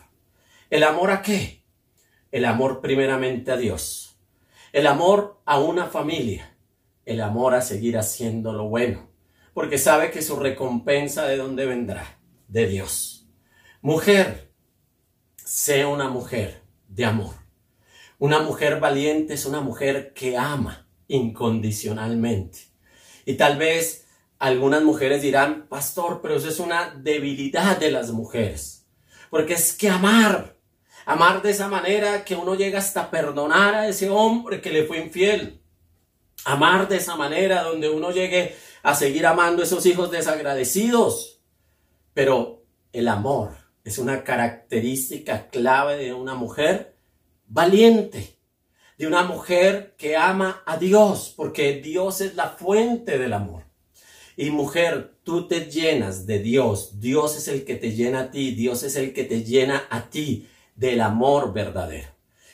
¿El amor a qué? El amor primeramente a Dios. El amor a una familia el amor a seguir haciendo lo bueno, porque sabe que su recompensa de dónde vendrá, de Dios. Mujer, sea una mujer de amor. Una mujer valiente es una mujer que ama incondicionalmente. Y tal vez algunas mujeres dirán, pastor, pero eso es una debilidad de las mujeres. Porque es que amar, amar de esa manera que uno llega hasta perdonar a ese hombre que le fue infiel amar de esa manera, donde uno llegue a seguir amando a esos hijos desagradecidos. Pero el amor es una característica clave de una mujer valiente, de una mujer que ama a Dios, porque Dios es la fuente del amor. Y mujer, tú te llenas de Dios, Dios es el que te llena a ti, Dios es el que te llena a ti del amor verdadero.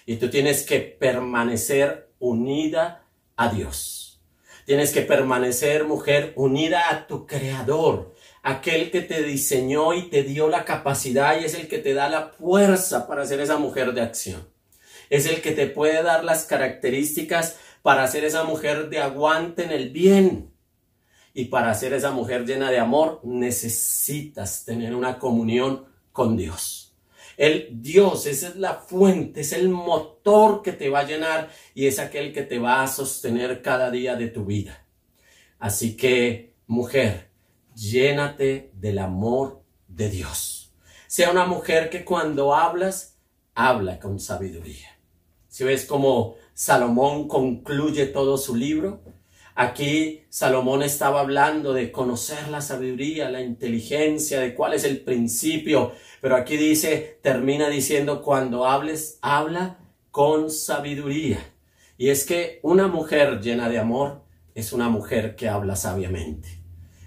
Y tú tienes que permanecer unida a Dios. Tienes que permanecer, mujer, unida a tu Creador, aquel que te diseñó y te dio la capacidad y es el que te da la fuerza para ser esa mujer de acción. Es el que te puede dar las características para ser esa mujer de aguante en el bien. Y para ser esa mujer llena de amor necesitas tener una comunión con Dios. El Dios, esa es la fuente, es el motor que te va a llenar y es aquel que te va a sostener cada día de tu vida. Así que, mujer, llénate del amor de Dios. Sea una mujer que cuando hablas, habla con sabiduría. Si ves como Salomón concluye todo su libro. Aquí Salomón estaba hablando de conocer la sabiduría, la inteligencia, de cuál es el principio, pero aquí dice, termina diciendo, cuando hables, habla con sabiduría. Y es que una mujer llena de amor es una mujer que habla sabiamente.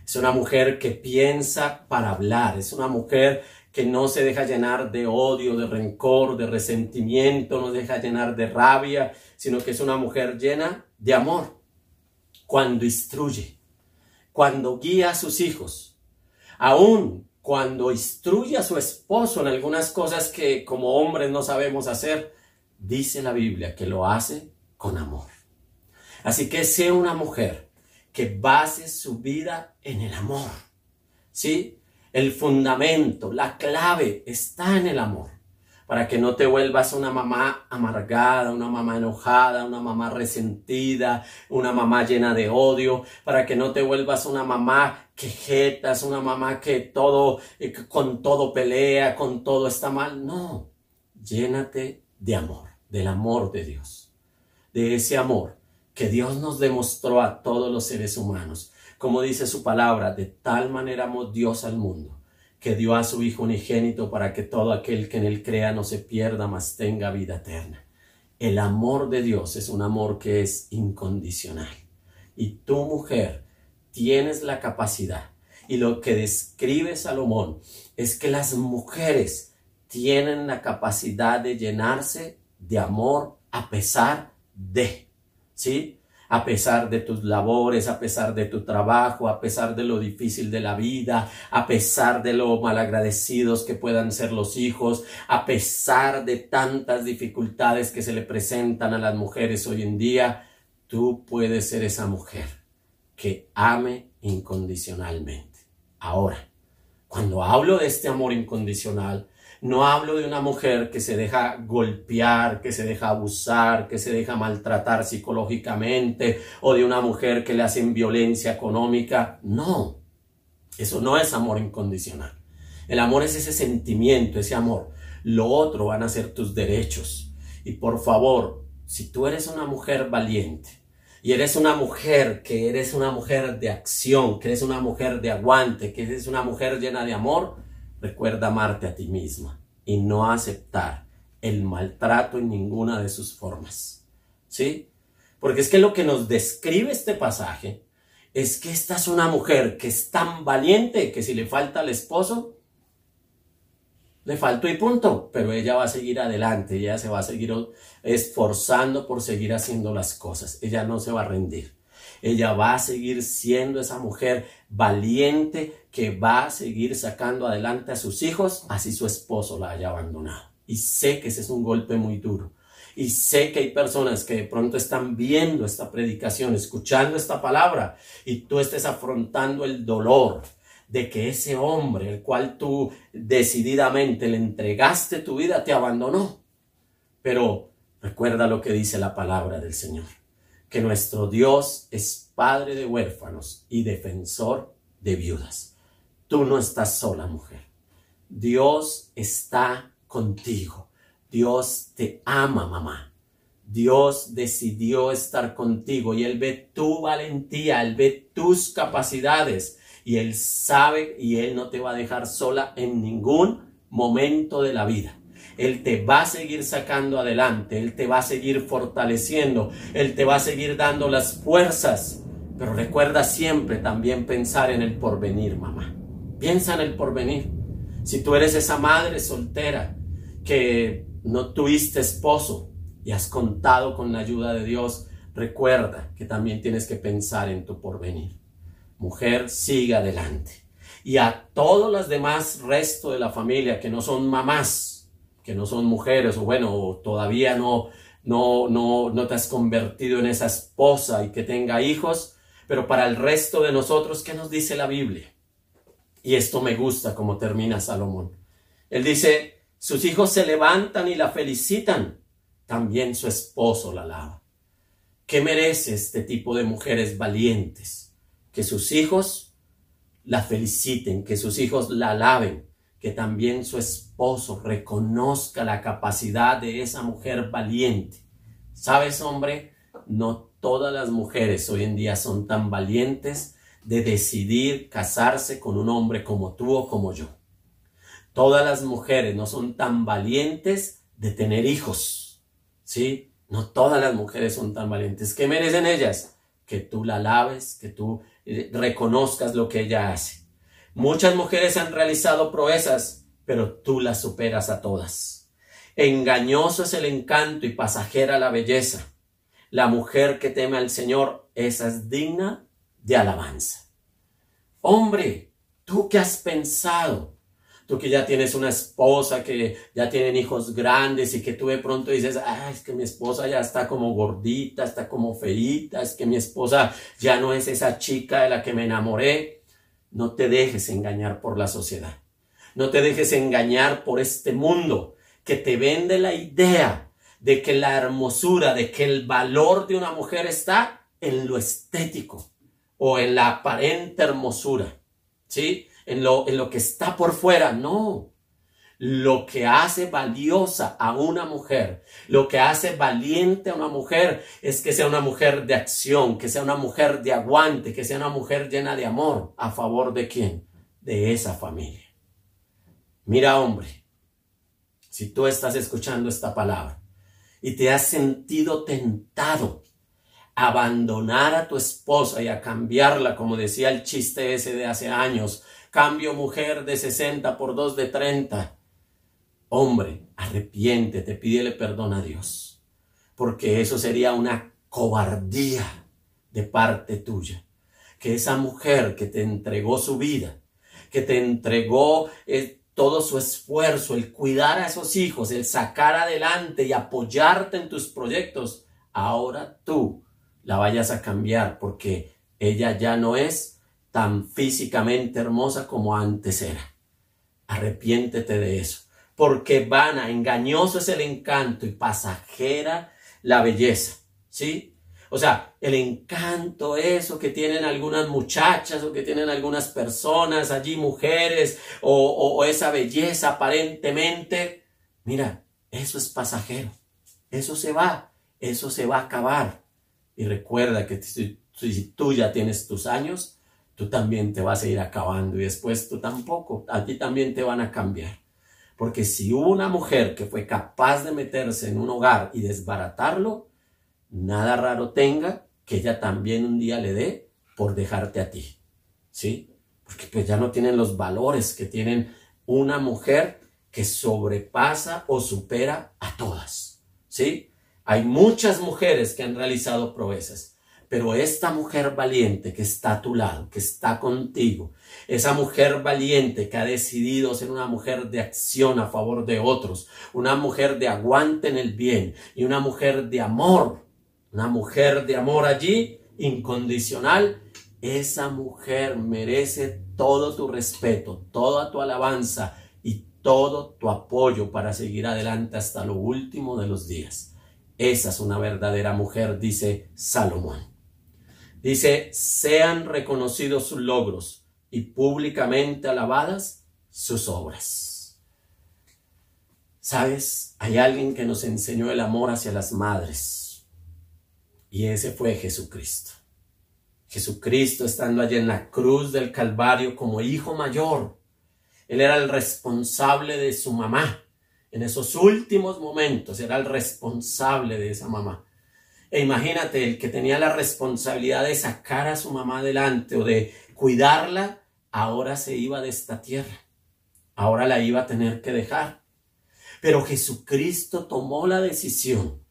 Es una mujer que piensa para hablar. Es una mujer que no se deja llenar de odio, de rencor, de resentimiento, no deja llenar de rabia, sino que es una mujer llena de amor. Cuando instruye, cuando guía a sus hijos, aún cuando instruye a su esposo en algunas cosas que como hombres no sabemos hacer, dice la Biblia que lo hace con amor. Así que sea una mujer que base su vida en el amor. ¿Sí? El fundamento, la clave está en el amor. Para que no te vuelvas una mamá amargada, una mamá enojada, una mamá resentida, una mamá llena de odio. Para que no te vuelvas una mamá quejetas, una mamá que todo, eh, con todo pelea, con todo está mal. No, llénate de amor, del amor de Dios. De ese amor que Dios nos demostró a todos los seres humanos. Como dice su palabra, de tal manera amó Dios al mundo, que dio a su Hijo unigénito para que todo aquel que en él crea no se pierda, mas tenga vida eterna. El amor de Dios es un amor que es incondicional. Y tu mujer tienes la capacidad. Y lo que describe Salomón es que las mujeres tienen la capacidad de llenarse de amor a pesar de. ¿sí? A pesar de tus labores, a pesar de tu trabajo, a pesar de lo difícil de la vida, a pesar de lo malagradecidos que puedan ser los hijos, a pesar de tantas dificultades que se le presentan a las mujeres hoy en día, tú puedes ser esa mujer que ame incondicionalmente. Ahora, cuando hablo de este amor incondicional, no hablo de una mujer que se deja golpear, que se deja abusar, que se deja maltratar psicológicamente o de una mujer que le hacen violencia económica. No, eso no es amor incondicional. El amor es ese sentimiento, ese amor. Lo otro van a ser tus derechos. Y por favor, si tú eres una mujer valiente, y eres una mujer, que eres una mujer de acción, que eres una mujer de aguante, que eres una mujer llena de amor, Recuerda amarte a ti misma y no aceptar el maltrato en ninguna de sus formas. ¿Sí? Porque es que lo que nos describe este pasaje es que esta es una mujer que es tan valiente que si le falta al esposo, le faltó y punto, pero ella va a seguir adelante, ella se va a seguir esforzando por seguir haciendo las cosas, ella no se va a rendir. Ella va a seguir siendo esa mujer valiente que va a seguir sacando adelante a sus hijos, así su esposo la haya abandonado. Y sé que ese es un golpe muy duro. Y sé que hay personas que de pronto están viendo esta predicación, escuchando esta palabra, y tú estés afrontando el dolor de que ese hombre, el cual tú decididamente le entregaste tu vida, te abandonó. Pero recuerda lo que dice la palabra del Señor que nuestro Dios es padre de huérfanos y defensor de viudas. Tú no estás sola, mujer. Dios está contigo. Dios te ama, mamá. Dios decidió estar contigo y Él ve tu valentía, Él ve tus capacidades y Él sabe y Él no te va a dejar sola en ningún momento de la vida. Él te va a seguir sacando adelante, Él te va a seguir fortaleciendo, Él te va a seguir dando las fuerzas. Pero recuerda siempre también pensar en el porvenir, mamá. Piensa en el porvenir. Si tú eres esa madre soltera que no tuviste esposo y has contado con la ayuda de Dios, recuerda que también tienes que pensar en tu porvenir. Mujer, sigue adelante. Y a todos los demás resto de la familia que no son mamás, que no son mujeres o bueno, todavía no, no, no, no te has convertido en esa esposa y que tenga hijos, pero para el resto de nosotros, ¿qué nos dice la Biblia? Y esto me gusta como termina Salomón. Él dice, sus hijos se levantan y la felicitan, también su esposo la alaba. ¿Qué merece este tipo de mujeres valientes? Que sus hijos la feliciten, que sus hijos la alaben, que también su esposo reconozca la capacidad de esa mujer valiente. ¿Sabes, hombre? No todas las mujeres hoy en día son tan valientes de decidir casarse con un hombre como tú o como yo. Todas las mujeres no son tan valientes de tener hijos. ¿Sí? No todas las mujeres son tan valientes. ¿Qué merecen ellas? Que tú la laves, que tú eh, reconozcas lo que ella hace. Muchas mujeres han realizado proezas, pero tú las superas a todas. Engañoso es el encanto y pasajera la belleza. La mujer que teme al Señor, esa es digna de alabanza. Hombre, ¿tú qué has pensado? Tú que ya tienes una esposa, que ya tienen hijos grandes y que tú de pronto dices, ah, es que mi esposa ya está como gordita, está como feita, es que mi esposa ya no es esa chica de la que me enamoré. No te dejes engañar por la sociedad. No te dejes engañar por este mundo que te vende la idea de que la hermosura, de que el valor de una mujer está en lo estético o en la aparente hermosura, ¿sí? En lo, en lo que está por fuera, no. Lo que hace valiosa a una mujer, lo que hace valiente a una mujer es que sea una mujer de acción, que sea una mujer de aguante, que sea una mujer llena de amor. ¿A favor de quién? De esa familia. Mira, hombre, si tú estás escuchando esta palabra y te has sentido tentado a abandonar a tu esposa y a cambiarla, como decía el chiste ese de hace años, cambio mujer de 60 por dos de 30. Hombre, arrepiéntete, pídele perdón a Dios, porque eso sería una cobardía de parte tuya. Que esa mujer que te entregó su vida, que te entregó eh, todo su esfuerzo, el cuidar a esos hijos, el sacar adelante y apoyarte en tus proyectos, ahora tú la vayas a cambiar porque ella ya no es tan físicamente hermosa como antes era. Arrepiéntete de eso, porque vana, engañoso es el encanto y pasajera la belleza, ¿sí? O sea, el encanto, eso que tienen algunas muchachas o que tienen algunas personas allí, mujeres, o, esa belleza aparentemente, mira, eso es pasajero, eso se va, eso se va a acabar. Y recuerda que si, si tú ya tienes tus años, tú también te vas a ir acabando y después tú tampoco, a ti también te van a cambiar. Porque si hubo una mujer que fue capaz de meterse en un hogar y desbaratarlo, nada raro tenga que ella también un día le dé por dejarte a ti. ¿Sí? Porque pues ya no tienen los valores que tienen una mujer que sobrepasa o supera a todas. ¿Sí? Hay muchas mujeres que han realizado proezas, pero esta mujer valiente que está a tu lado, que está contigo, esa mujer valiente que ha decidido ser una mujer de acción a favor de otros, una mujer de aguante en el bien y una mujer de amor una mujer de amor allí, incondicional, esa mujer merece todo tu respeto, toda tu alabanza y todo tu apoyo para seguir adelante hasta lo último de los días. Esa es una verdadera mujer, dice Salomón. Dice, sean reconocidos sus logros y públicamente alabadas sus obras. ¿Sabes? Hay alguien que nos enseñó el amor hacia las madres y ese fue Jesucristo. Jesucristo estando allí en la cruz del Calvario como hijo mayor. Él era el responsable de su mamá. En esos últimos momentos era el responsable de esa mamá. E imagínate, el que tenía la responsabilidad de sacar a su mamá adelante o de cuidarla, ahora se iba de esta tierra. Ahora la iba a tener que dejar. Pero Jesucristo tomó la decisión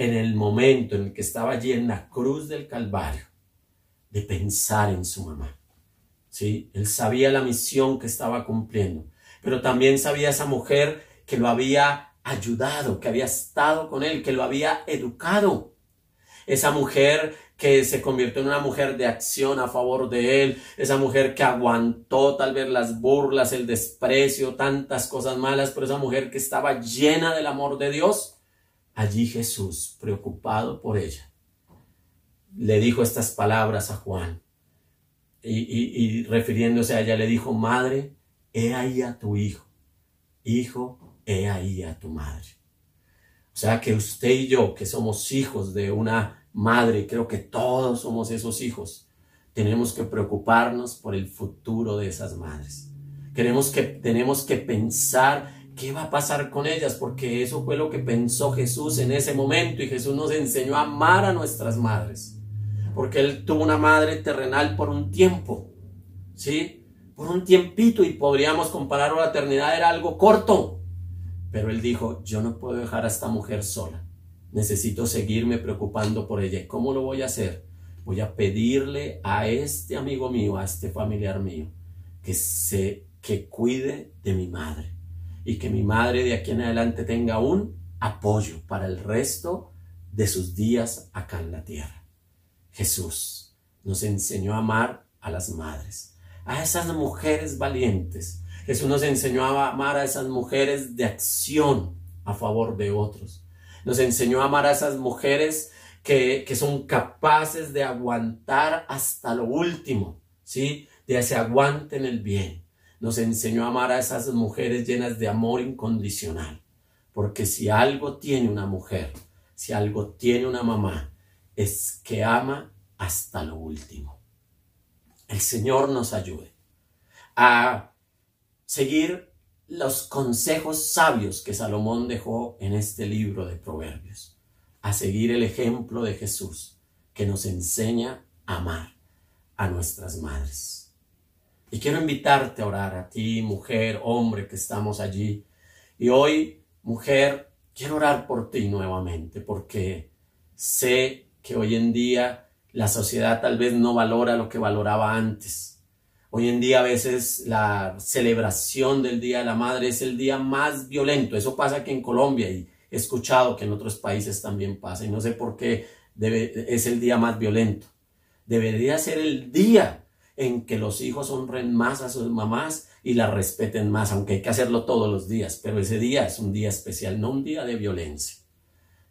en el momento en el que estaba allí en la cruz del Calvario, de pensar en su mamá. ¿Sí? Él sabía la misión que estaba cumpliendo, pero también sabía esa mujer que lo había ayudado, que había estado con él, que lo había educado. Esa mujer que se convirtió en una mujer de acción a favor de él, esa mujer que aguantó tal vez las burlas, el desprecio, tantas cosas malas, pero esa mujer que estaba llena del amor de Dios, Allí Jesús, preocupado por ella, le dijo estas palabras a Juan y, refiriéndose a ella le dijo, Madre, he ahí a tu hijo, hijo, he ahí a tu madre. O sea que usted y yo, que somos hijos de una madre, creo que todos somos esos hijos, tenemos que preocuparnos por el futuro de esas madres. Queremos que, tenemos que pensar qué va a pasar con ellas, porque eso fue lo que pensó Jesús en ese momento y Jesús nos enseñó a amar a nuestras madres, porque Él tuvo una madre terrenal por un tiempo, ¿sí? Por un tiempito y podríamos compararlo a la eternidad, era algo corto, pero Él dijo, yo no puedo dejar a esta mujer sola, necesito seguirme preocupando por ella. ¿Cómo lo voy a hacer? Voy a pedirle a este amigo mío, a este familiar mío, que se que cuide de mi madre y que mi madre de aquí en adelante tenga un apoyo para el resto de sus días acá en la tierra. Jesús nos enseñó a amar a las madres, a esas mujeres valientes. Jesús nos enseñó a amar a esas mujeres de acción a favor de otros. Nos enseñó a amar a esas mujeres que, que son capaces de aguantar hasta lo último, ¿sí? De ese aguante en el bien nos enseñó a amar a esas mujeres llenas de amor incondicional. Porque si algo tiene una mujer, si algo tiene una mamá, es que ama hasta lo último. El Señor nos ayude a seguir los consejos sabios que Salomón dejó en este libro de Proverbios, a seguir el ejemplo de Jesús que nos enseña a amar a nuestras madres. Y quiero invitarte a orar a ti, mujer, hombre, que estamos allí. Y hoy, mujer, quiero orar por ti nuevamente, porque sé que hoy en día la sociedad tal vez no valora lo que valoraba antes. Hoy en día a veces la celebración del Día de la Madre es el día más violento. Eso pasa aquí en Colombia y he escuchado que en otros países también pasa. Y no sé por qué es el día más violento. Debería ser el día en que los hijos honren más a sus mamás y las respeten más, aunque hay que hacerlo todos los días, pero ese día es un día especial, no un día de violencia.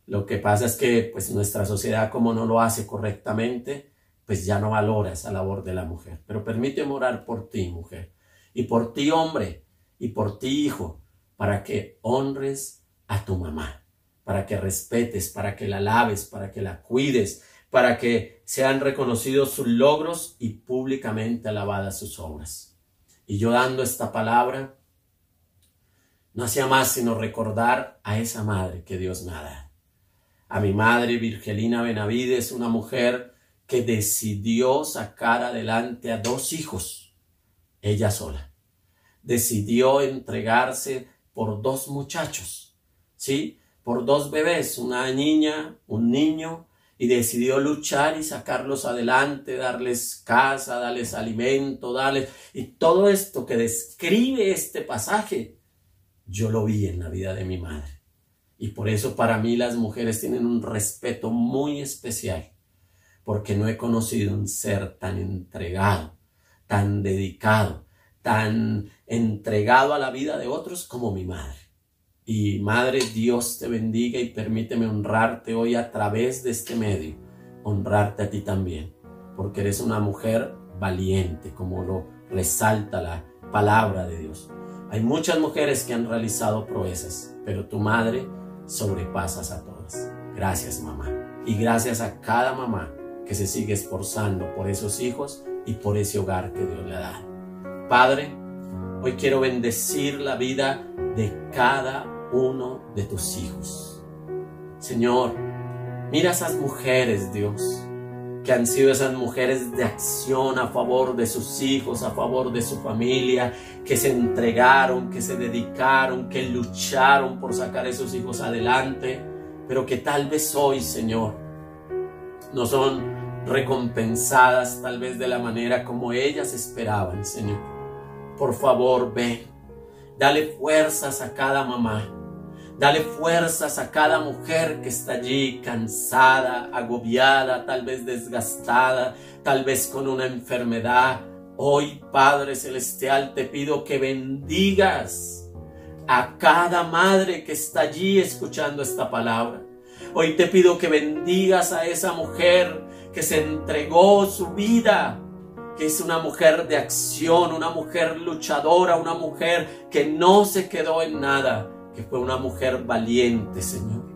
Lo que pasa es que pues nuestra sociedad como no lo hace correctamente, pues ya no valora esa labor de la mujer. Pero permíteme orar por ti, mujer, y por ti, hombre, y por ti, hijo, para que honres a tu mamá, para que respetes, para que la laves, para que la cuides, para que sean reconocidos sus logros y públicamente alabadas sus obras. Y yo dando esta palabra, no hacía más sino recordar a esa madre que Dios dado. A mi madre Virgelina Benavides, una mujer que decidió sacar adelante a dos hijos, ella sola. Decidió entregarse por dos muchachos, ¿sí? Por dos bebés, una niña, un niño, y decidió luchar y sacarlos adelante, darles casa, darles alimento, darles... Y todo esto que describe este pasaje, yo lo vi en la vida de mi madre. Y por eso para mí las mujeres tienen un respeto muy especial, porque no he conocido un ser tan entregado, tan dedicado, tan entregado a la vida de otros como mi madre. Y Madre, Dios te bendiga y permíteme honrarte hoy a través de este medio, honrarte a ti también, porque eres una mujer valiente, como lo resalta la palabra de Dios. Hay muchas mujeres que han realizado proezas, pero tu madre sobrepasas a todas. Gracias mamá. Y gracias a cada mamá que se sigue esforzando por esos hijos y por ese hogar que Dios le da. Padre, hoy quiero bendecir la vida de cada uno de tus hijos. Señor, mira esas mujeres, Dios, que han sido esas mujeres de acción a favor de sus hijos, a favor de su familia, que se entregaron, que se dedicaron, que lucharon por sacar a esos hijos adelante, pero que tal vez hoy, Señor, no son recompensadas tal vez de la manera como ellas esperaban, Señor. Por favor, ven, dale fuerzas a cada mamá, Dale fuerzas a cada mujer que está allí cansada, agobiada, tal vez desgastada, tal vez con una enfermedad. Hoy, Padre Celestial, te pido que bendigas a cada madre que está allí escuchando esta palabra. Hoy te pido que bendigas a esa mujer que se entregó su vida, que es una mujer de acción, una mujer luchadora, una mujer que no se quedó en nada fue una mujer valiente, Señor.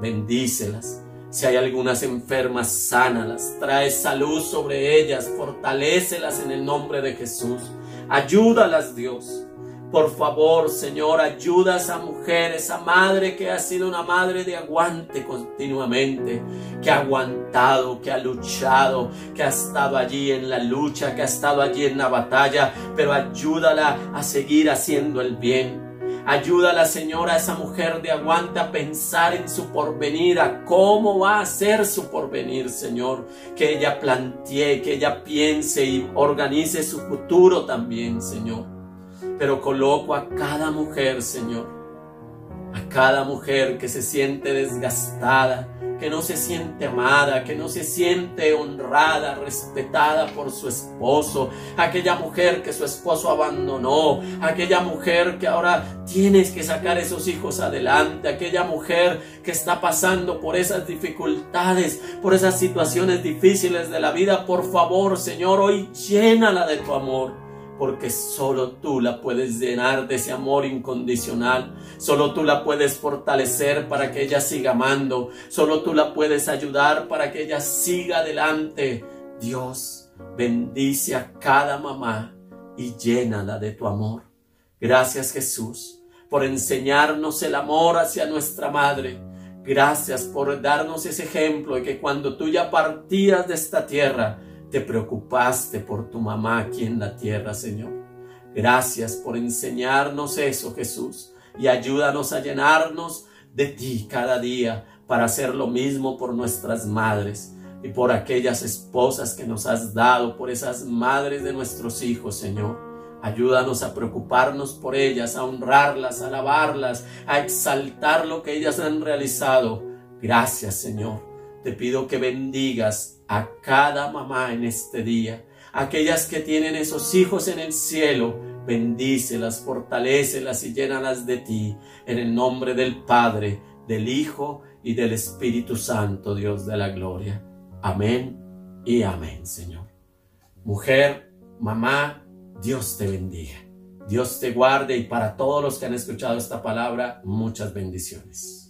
bendícelas. Si hay algunas enfermas, sánalas, trae salud sobre ellas, fortalécelas en el nombre de Jesús. Ayúdalas, Dios. Por favor, Señor, ayuda a esa mujer, esa madre que ha sido una madre de aguante continuamente, que ha aguantado, que ha luchado, que ha estado allí en la lucha, que ha estado allí en la batalla, pero ayúdala a seguir haciendo el bien. Ayúdala, Señora, a esa mujer de aguante a pensar en su porvenir, a cómo va a ser su porvenir, Señor. Que ella plantee, que ella piense y organice su futuro también, Señor pero coloco a cada mujer, Señor, a cada mujer que se siente desgastada, que no se siente amada, que no se siente honrada, respetada por su esposo, aquella mujer que su esposo abandonó, aquella mujer que ahora tienes que sacar esos hijos adelante, aquella mujer que está pasando por esas dificultades, por esas situaciones difíciles de la vida, por favor, Señor, hoy llénala de tu amor porque solo tú la puedes llenar de ese amor incondicional, solo tú la puedes fortalecer para que ella siga amando, solo tú la puedes ayudar para que ella siga adelante. Dios, bendice a cada mamá y llénala de tu amor. Gracias Jesús por enseñarnos el amor hacia nuestra madre. Gracias por darnos ese ejemplo de que cuando tú ya partías de esta tierra, te preocupaste por tu mamá aquí en la tierra, Señor. Gracias por enseñarnos eso, Jesús, y ayúdanos a llenarnos de ti cada día para hacer lo mismo por nuestras madres y por aquellas esposas que nos has dado, por esas madres de nuestros hijos, Señor. Ayúdanos a preocuparnos por ellas, a honrarlas, a alabarlas, a exaltar lo que ellas han realizado. Gracias, Señor. Te pido que bendigas a cada mamá en este día, aquellas que tienen esos hijos en el cielo, bendícelas, fortalécelas y llénalas de ti, en el nombre del Padre, del Hijo y del Espíritu Santo, Dios de la gloria. Amén y amén, Señor. Mujer, mamá, Dios te bendiga. Dios te guarde y para todos los que han escuchado esta palabra, muchas bendiciones.